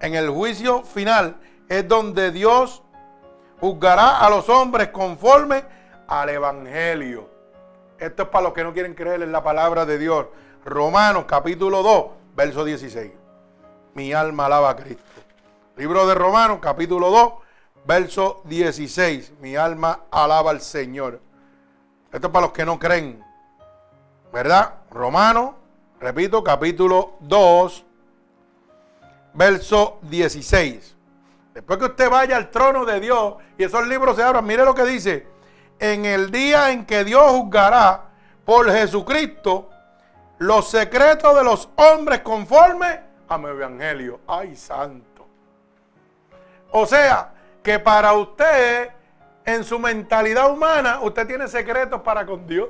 En el juicio final es donde Dios juzgará a los hombres conforme al Evangelio. Esto es para los que no quieren creer en la palabra de Dios. Romanos capítulo 2, verso 16. Mi alma alaba a Cristo. Libro de Romanos capítulo 2, verso 16. Mi alma alaba al Señor. Esto es para los que no creen. ¿Verdad? Romano, repito, capítulo 2, verso 16. Después que usted vaya al trono de Dios y esos libros se abran, mire lo que dice. En el día en que Dios juzgará por Jesucristo los secretos de los hombres conforme a mi evangelio. Ay, santo. O sea, que para usted en su mentalidad humana, usted tiene secretos para con Dios.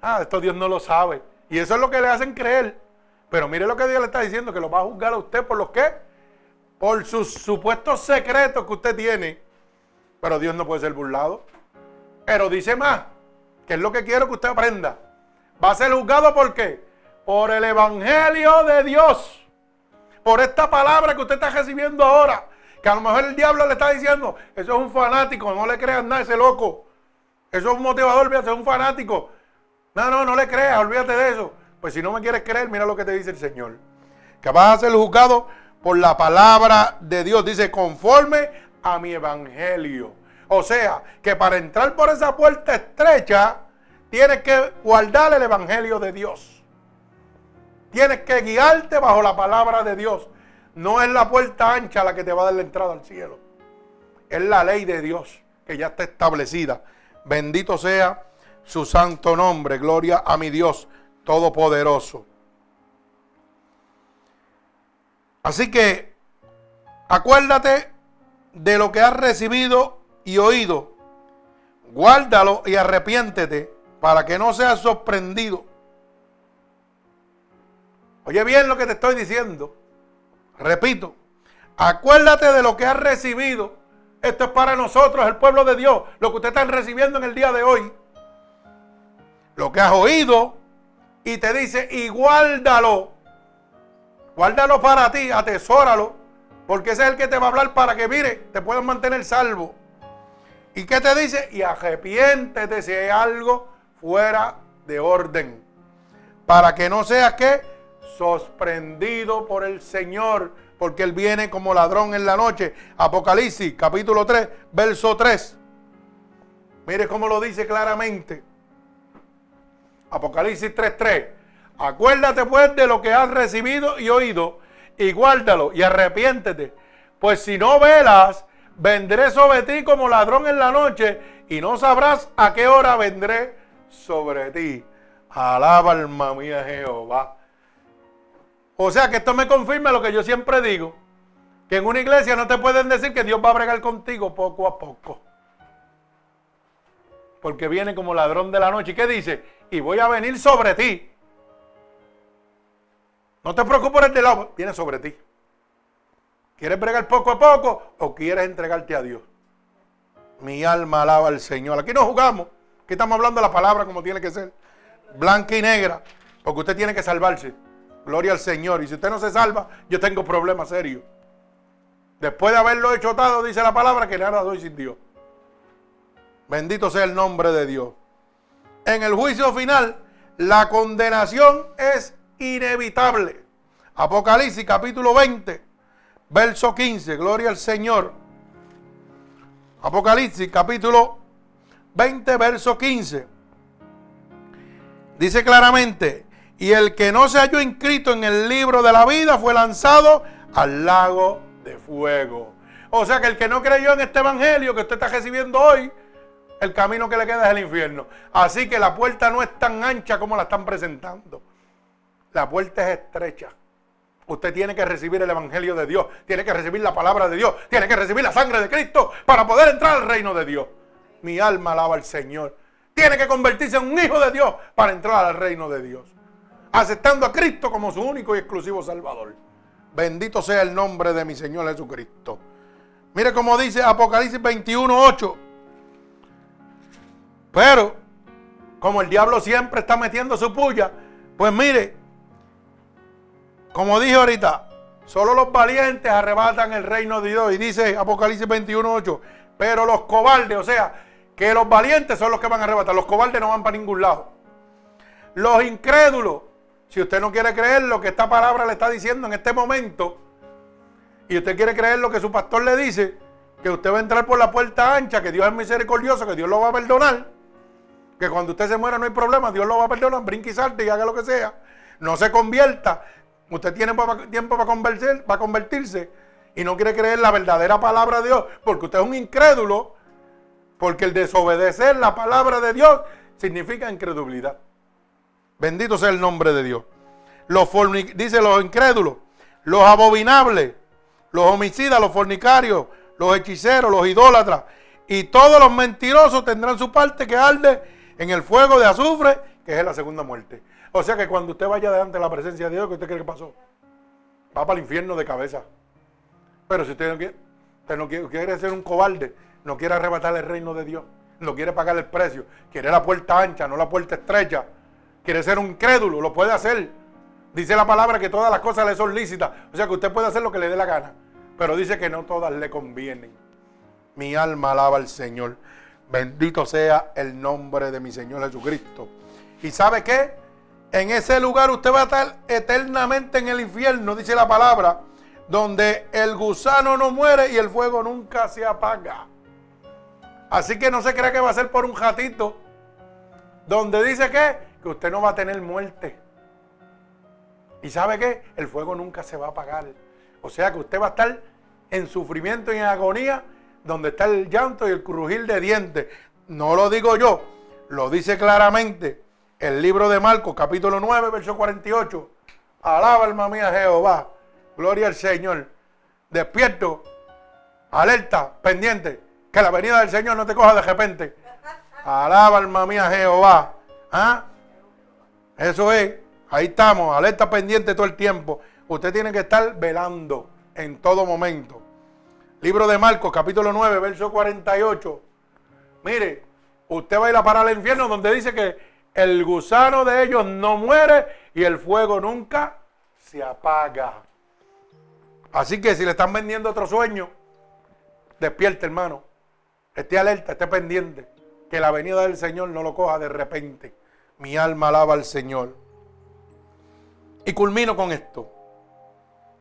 Ah, esto Dios no lo sabe. Y eso es lo que le hacen creer. Pero mire lo que Dios le está diciendo, que lo va a juzgar a usted por los qué? Por sus supuestos secretos que usted tiene. Pero Dios no puede ser burlado. Pero dice más, que es lo que quiero que usted aprenda. Va a ser juzgado por qué? por el Evangelio de Dios. Por esta palabra que usted está recibiendo ahora. Que a lo mejor el diablo le está diciendo, eso es un fanático, no le creas nada ese loco. Eso es un motivador, olvídate, es un fanático. No, no, no le creas, olvídate de eso. Pues si no me quieres creer, mira lo que te dice el Señor. Que vas a ser juzgado por la palabra de Dios. Dice, conforme a mi evangelio. O sea, que para entrar por esa puerta estrecha, tienes que guardar el evangelio de Dios. Tienes que guiarte bajo la palabra de Dios. No es la puerta ancha la que te va a dar la entrada al cielo. Es la ley de Dios que ya está establecida. Bendito sea su santo nombre. Gloria a mi Dios Todopoderoso. Así que acuérdate de lo que has recibido y oído. Guárdalo y arrepiéntete para que no seas sorprendido. Oye bien lo que te estoy diciendo. Repito, acuérdate de lo que has recibido. Esto es para nosotros, el pueblo de Dios, lo que usted está recibiendo en el día de hoy. Lo que has oído y te dice, y guárdalo. Guárdalo para ti, atesóralo, porque ese es el que te va a hablar para que, mire, te puedas mantener salvo. ¿Y qué te dice? Y arrepiéntete si hay algo fuera de orden. Para que no seas que sorprendido por el Señor porque Él viene como ladrón en la noche. Apocalipsis capítulo 3, verso 3. Mire cómo lo dice claramente. Apocalipsis 3:3. Acuérdate pues de lo que has recibido y oído y guárdalo y arrepiéntete. Pues si no velas, vendré sobre ti como ladrón en la noche y no sabrás a qué hora vendré sobre ti. Alaba alma mía Jehová. O sea que esto me confirma lo que yo siempre digo, que en una iglesia no te pueden decir que Dios va a bregar contigo poco a poco. Porque viene como ladrón de la noche. ¿Y qué dice? Y voy a venir sobre ti. No te preocupes el de lado, viene sobre ti. ¿Quieres bregar poco a poco o quieres entregarte a Dios? Mi alma alaba al Señor. Aquí no jugamos. Aquí estamos hablando de la palabra como tiene que ser. Blanca y negra. Porque usted tiene que salvarse. Gloria al Señor. Y si usted no se salva, yo tengo problemas serios. Después de haberlo hecho todo, dice la palabra que nada doy sin Dios. Bendito sea el nombre de Dios. En el juicio final, la condenación es inevitable. Apocalipsis capítulo 20, verso 15. Gloria al Señor. Apocalipsis capítulo 20, verso 15. Dice claramente, y el que no se halló inscrito en el libro de la vida fue lanzado al lago de fuego. O sea que el que no creyó en este evangelio que usted está recibiendo hoy, el camino que le queda es el infierno. Así que la puerta no es tan ancha como la están presentando. La puerta es estrecha. Usted tiene que recibir el Evangelio de Dios, tiene que recibir la palabra de Dios, tiene que recibir la sangre de Cristo para poder entrar al reino de Dios. Mi alma alaba al Señor. Tiene que convertirse en un hijo de Dios para entrar al reino de Dios aceptando a Cristo como su único y exclusivo Salvador. Bendito sea el nombre de mi Señor Jesucristo. Mire cómo dice Apocalipsis 21, 8. Pero, como el diablo siempre está metiendo su puya, pues mire, como dije ahorita, solo los valientes arrebatan el reino de Dios. Y dice Apocalipsis 21, 8. Pero los cobardes, o sea, que los valientes son los que van a arrebatar. Los cobardes no van para ningún lado. Los incrédulos si usted no quiere creer lo que esta palabra le está diciendo en este momento, y usted quiere creer lo que su pastor le dice, que usted va a entrar por la puerta ancha, que Dios es misericordioso, que Dios lo va a perdonar, que cuando usted se muera no hay problema, Dios lo va a perdonar, brinque y salte y haga lo que sea, no se convierta, usted tiene tiempo para, convertir, para convertirse y no quiere creer la verdadera palabra de Dios, porque usted es un incrédulo, porque el desobedecer la palabra de Dios significa incredulidad. Bendito sea el nombre de Dios. Los dice los incrédulos, los abominables, los homicidas, los fornicarios, los hechiceros, los idólatras y todos los mentirosos tendrán su parte que arde en el fuego de azufre, que es la segunda muerte. O sea que cuando usted vaya delante de la presencia de Dios, ¿qué usted cree que pasó? Va para el infierno de cabeza. Pero si usted no quiere, quiere ser un cobarde, no quiere arrebatar el reino de Dios, no quiere pagar el precio, quiere la puerta ancha, no la puerta estrecha, quiere ser un crédulo, lo puede hacer. Dice la palabra que todas las cosas le son lícitas. O sea que usted puede hacer lo que le dé la gana. Pero dice que no todas le convienen. Mi alma alaba al Señor. Bendito sea el nombre de mi Señor Jesucristo. ¿Y sabe qué? En ese lugar usted va a estar eternamente en el infierno, dice la palabra, donde el gusano no muere y el fuego nunca se apaga. Así que no se crea que va a ser por un ratito. Donde dice que, que usted no va a tener muerte. ¿Y sabe qué? El fuego nunca se va a apagar. O sea que usted va a estar en sufrimiento y en agonía, donde está el llanto y el crujir de dientes. No lo digo yo, lo dice claramente el libro de Marcos, capítulo 9, verso 48. Alaba alma mía Jehová. Gloria al Señor. Despierto, alerta, pendiente. Que la venida del Señor no te coja de repente. Alaba alma mía Jehová. ¿Ah? Eso es. Ahí estamos, alerta pendiente todo el tiempo. Usted tiene que estar velando en todo momento. Libro de Marcos, capítulo 9, verso 48. Mire, usted va a ir a parar al infierno donde dice que el gusano de ellos no muere y el fuego nunca se apaga. Así que si le están vendiendo otro sueño, despierte hermano. Esté alerta, esté pendiente. Que la venida del Señor no lo coja de repente. Mi alma alaba al Señor. Y culmino con esto.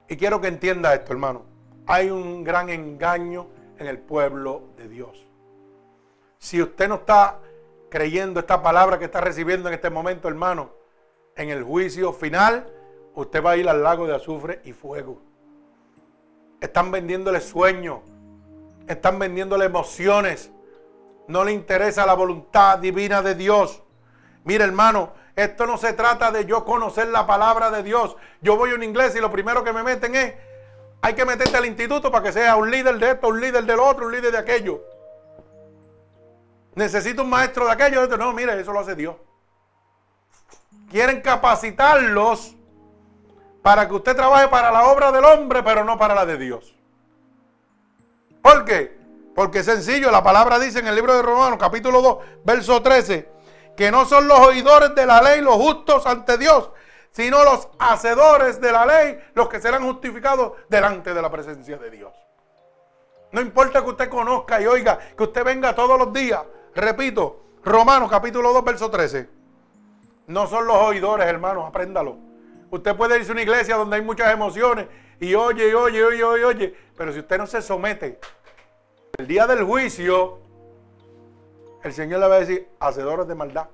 Y quiero que entienda esto, hermano. Hay un gran engaño en el pueblo de Dios. Si usted no está creyendo esta palabra que está recibiendo en este momento, hermano, en el juicio final, usted va a ir al lago de azufre y fuego. Están vendiéndole sueños, están vendiéndole emociones. No le interesa la voluntad divina de Dios. Mire, hermano, esto no se trata de yo conocer la palabra de Dios. Yo voy a un inglés y lo primero que me meten es, hay que meterte al instituto para que sea un líder de esto, un líder del otro, un líder de aquello. Necesito un maestro de aquello. No, mire, eso lo hace Dios. Quieren capacitarlos para que usted trabaje para la obra del hombre, pero no para la de Dios. ¿Por qué? Porque es sencillo, la palabra dice en el libro de Romanos, capítulo 2, verso 13, que no son los oidores de la ley los justos ante Dios, sino los hacedores de la ley los que serán justificados delante de la presencia de Dios. No importa que usted conozca y oiga, que usted venga todos los días, Repito, Romanos capítulo 2, verso 13. No son los oidores, hermanos, apréndalo. Usted puede irse a una iglesia donde hay muchas emociones y oye, oye, oye, oye, oye. Pero si usted no se somete, el día del juicio, el Señor le va a decir, hacedores de maldad,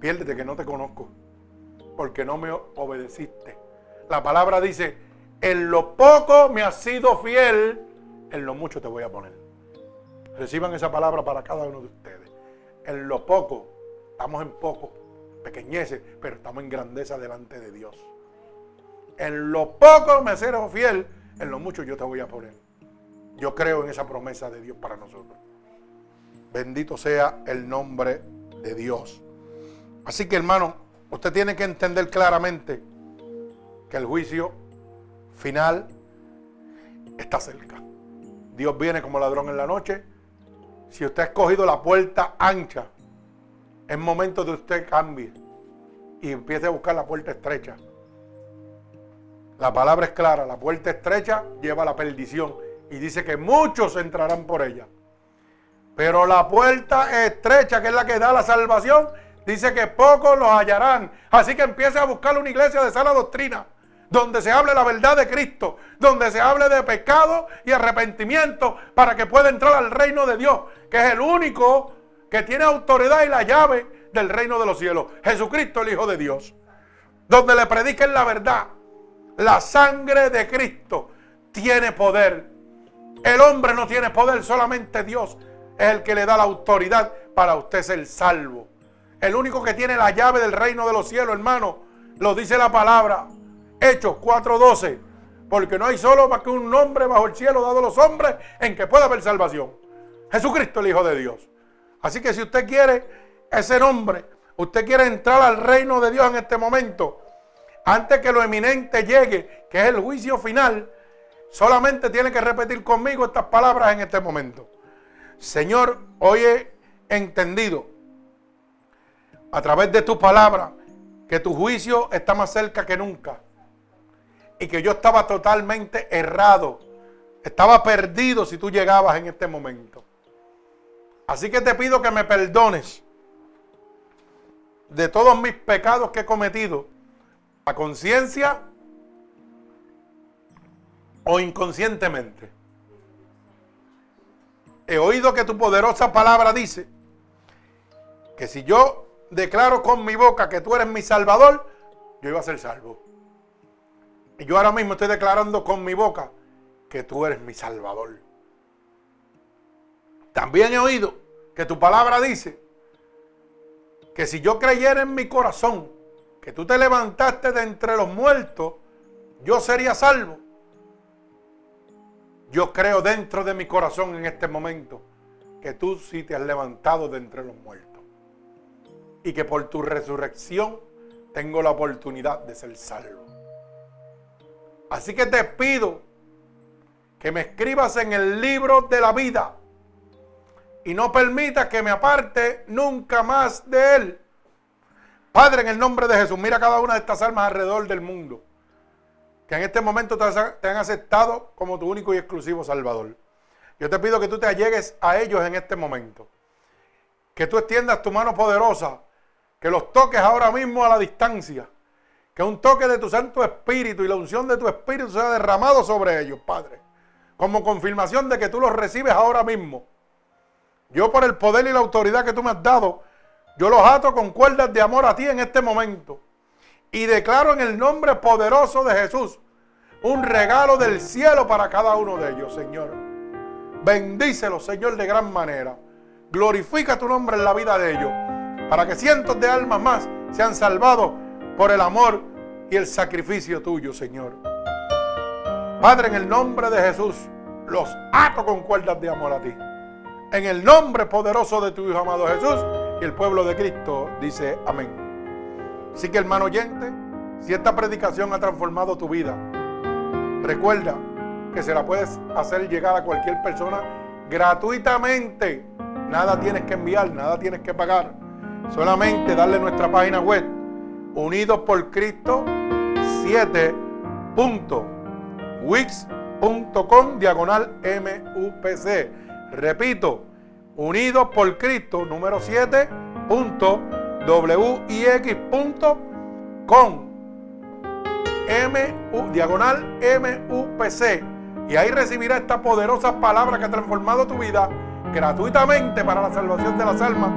piérdete que no te conozco, porque no me obedeciste. La palabra dice, en lo poco me has sido fiel, en lo mucho te voy a poner. Reciban esa palabra para cada uno de ustedes. En lo poco, estamos en poco, pequeñeces, pero estamos en grandeza delante de Dios. En lo poco me seré fiel, en lo mucho yo te voy a poner. Yo creo en esa promesa de Dios para nosotros. Bendito sea el nombre de Dios. Así que hermano, usted tiene que entender claramente que el juicio final está cerca. Dios viene como ladrón en la noche si usted ha escogido la puerta ancha, es momento de usted cambie y empiece a buscar la puerta estrecha. La palabra es clara, la puerta estrecha lleva a la perdición y dice que muchos entrarán por ella. Pero la puerta estrecha, que es la que da la salvación, dice que pocos los hallarán. Así que empiece a buscar una iglesia de sana doctrina donde se hable la verdad de Cristo, donde se hable de pecado y arrepentimiento para que pueda entrar al reino de Dios, que es el único que tiene autoridad y la llave del reino de los cielos, Jesucristo el Hijo de Dios, donde le prediquen la verdad. La sangre de Cristo tiene poder. El hombre no tiene poder, solamente Dios es el que le da la autoridad para usted ser salvo. El único que tiene la llave del reino de los cielos, hermano, lo dice la palabra. Hechos 4:12. Porque no hay solo más que un nombre bajo el cielo dado a los hombres en que pueda haber salvación. Jesucristo el Hijo de Dios. Así que si usted quiere ese nombre, usted quiere entrar al reino de Dios en este momento, antes que lo eminente llegue, que es el juicio final, solamente tiene que repetir conmigo estas palabras en este momento. Señor, hoy he entendido a través de tus palabras que tu juicio está más cerca que nunca y que yo estaba totalmente errado, estaba perdido si tú llegabas en este momento. Así que te pido que me perdones de todos mis pecados que he cometido, a conciencia o inconscientemente. He oído que tu poderosa palabra dice que si yo declaro con mi boca que tú eres mi salvador, yo iba a ser salvo. Y yo ahora mismo estoy declarando con mi boca que tú eres mi salvador. También he oído que tu palabra dice que si yo creyera en mi corazón que tú te levantaste de entre los muertos, yo sería salvo. Yo creo dentro de mi corazón en este momento que tú sí te has levantado de entre los muertos. Y que por tu resurrección tengo la oportunidad de ser salvo. Así que te pido que me escribas en el libro de la vida y no permitas que me aparte nunca más de él. Padre, en el nombre de Jesús, mira cada una de estas almas alrededor del mundo que en este momento te han aceptado como tu único y exclusivo Salvador. Yo te pido que tú te allegues a ellos en este momento. Que tú extiendas tu mano poderosa. Que los toques ahora mismo a la distancia. Que un toque de tu Santo Espíritu y la unción de tu Espíritu sea derramado sobre ellos, Padre. Como confirmación de que tú los recibes ahora mismo. Yo por el poder y la autoridad que tú me has dado, yo los ato con cuerdas de amor a ti en este momento. Y declaro en el nombre poderoso de Jesús un regalo del cielo para cada uno de ellos, Señor. Bendícelo, Señor, de gran manera. Glorifica tu nombre en la vida de ellos, para que cientos de almas más sean salvados por el amor y el sacrificio tuyo, Señor. Padre, en el nombre de Jesús, los ato con cuerdas de amor a ti. En el nombre poderoso de tu Hijo amado Jesús y el pueblo de Cristo dice amén. Así que hermano oyente, si esta predicación ha transformado tu vida, recuerda que se la puedes hacer llegar a cualquier persona gratuitamente. Nada tienes que enviar, nada tienes que pagar. Solamente darle nuestra página web, unidos por Cristo 7.wix.com diagonal MUPC. Repito, unidos por Cristo número 7 wix.com MU, diagonal MUPC. Y ahí recibirá esta poderosa palabra que ha transformado tu vida gratuitamente para la salvación de las almas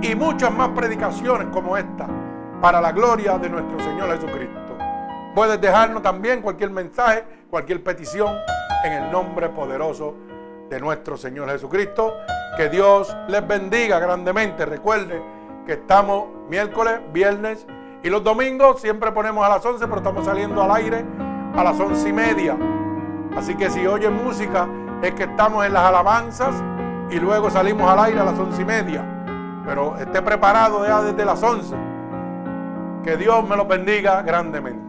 y muchas más predicaciones como esta para la gloria de nuestro Señor Jesucristo. Puedes dejarnos también cualquier mensaje, cualquier petición en el nombre poderoso de nuestro Señor Jesucristo. Que Dios les bendiga grandemente. Recuerde que estamos miércoles, viernes y los domingos siempre ponemos a las 11, pero estamos saliendo al aire a las once y media. Así que si oye música es que estamos en las alabanzas y luego salimos al aire a las once y media. Pero esté preparado ya desde las 11. Que Dios me lo bendiga grandemente.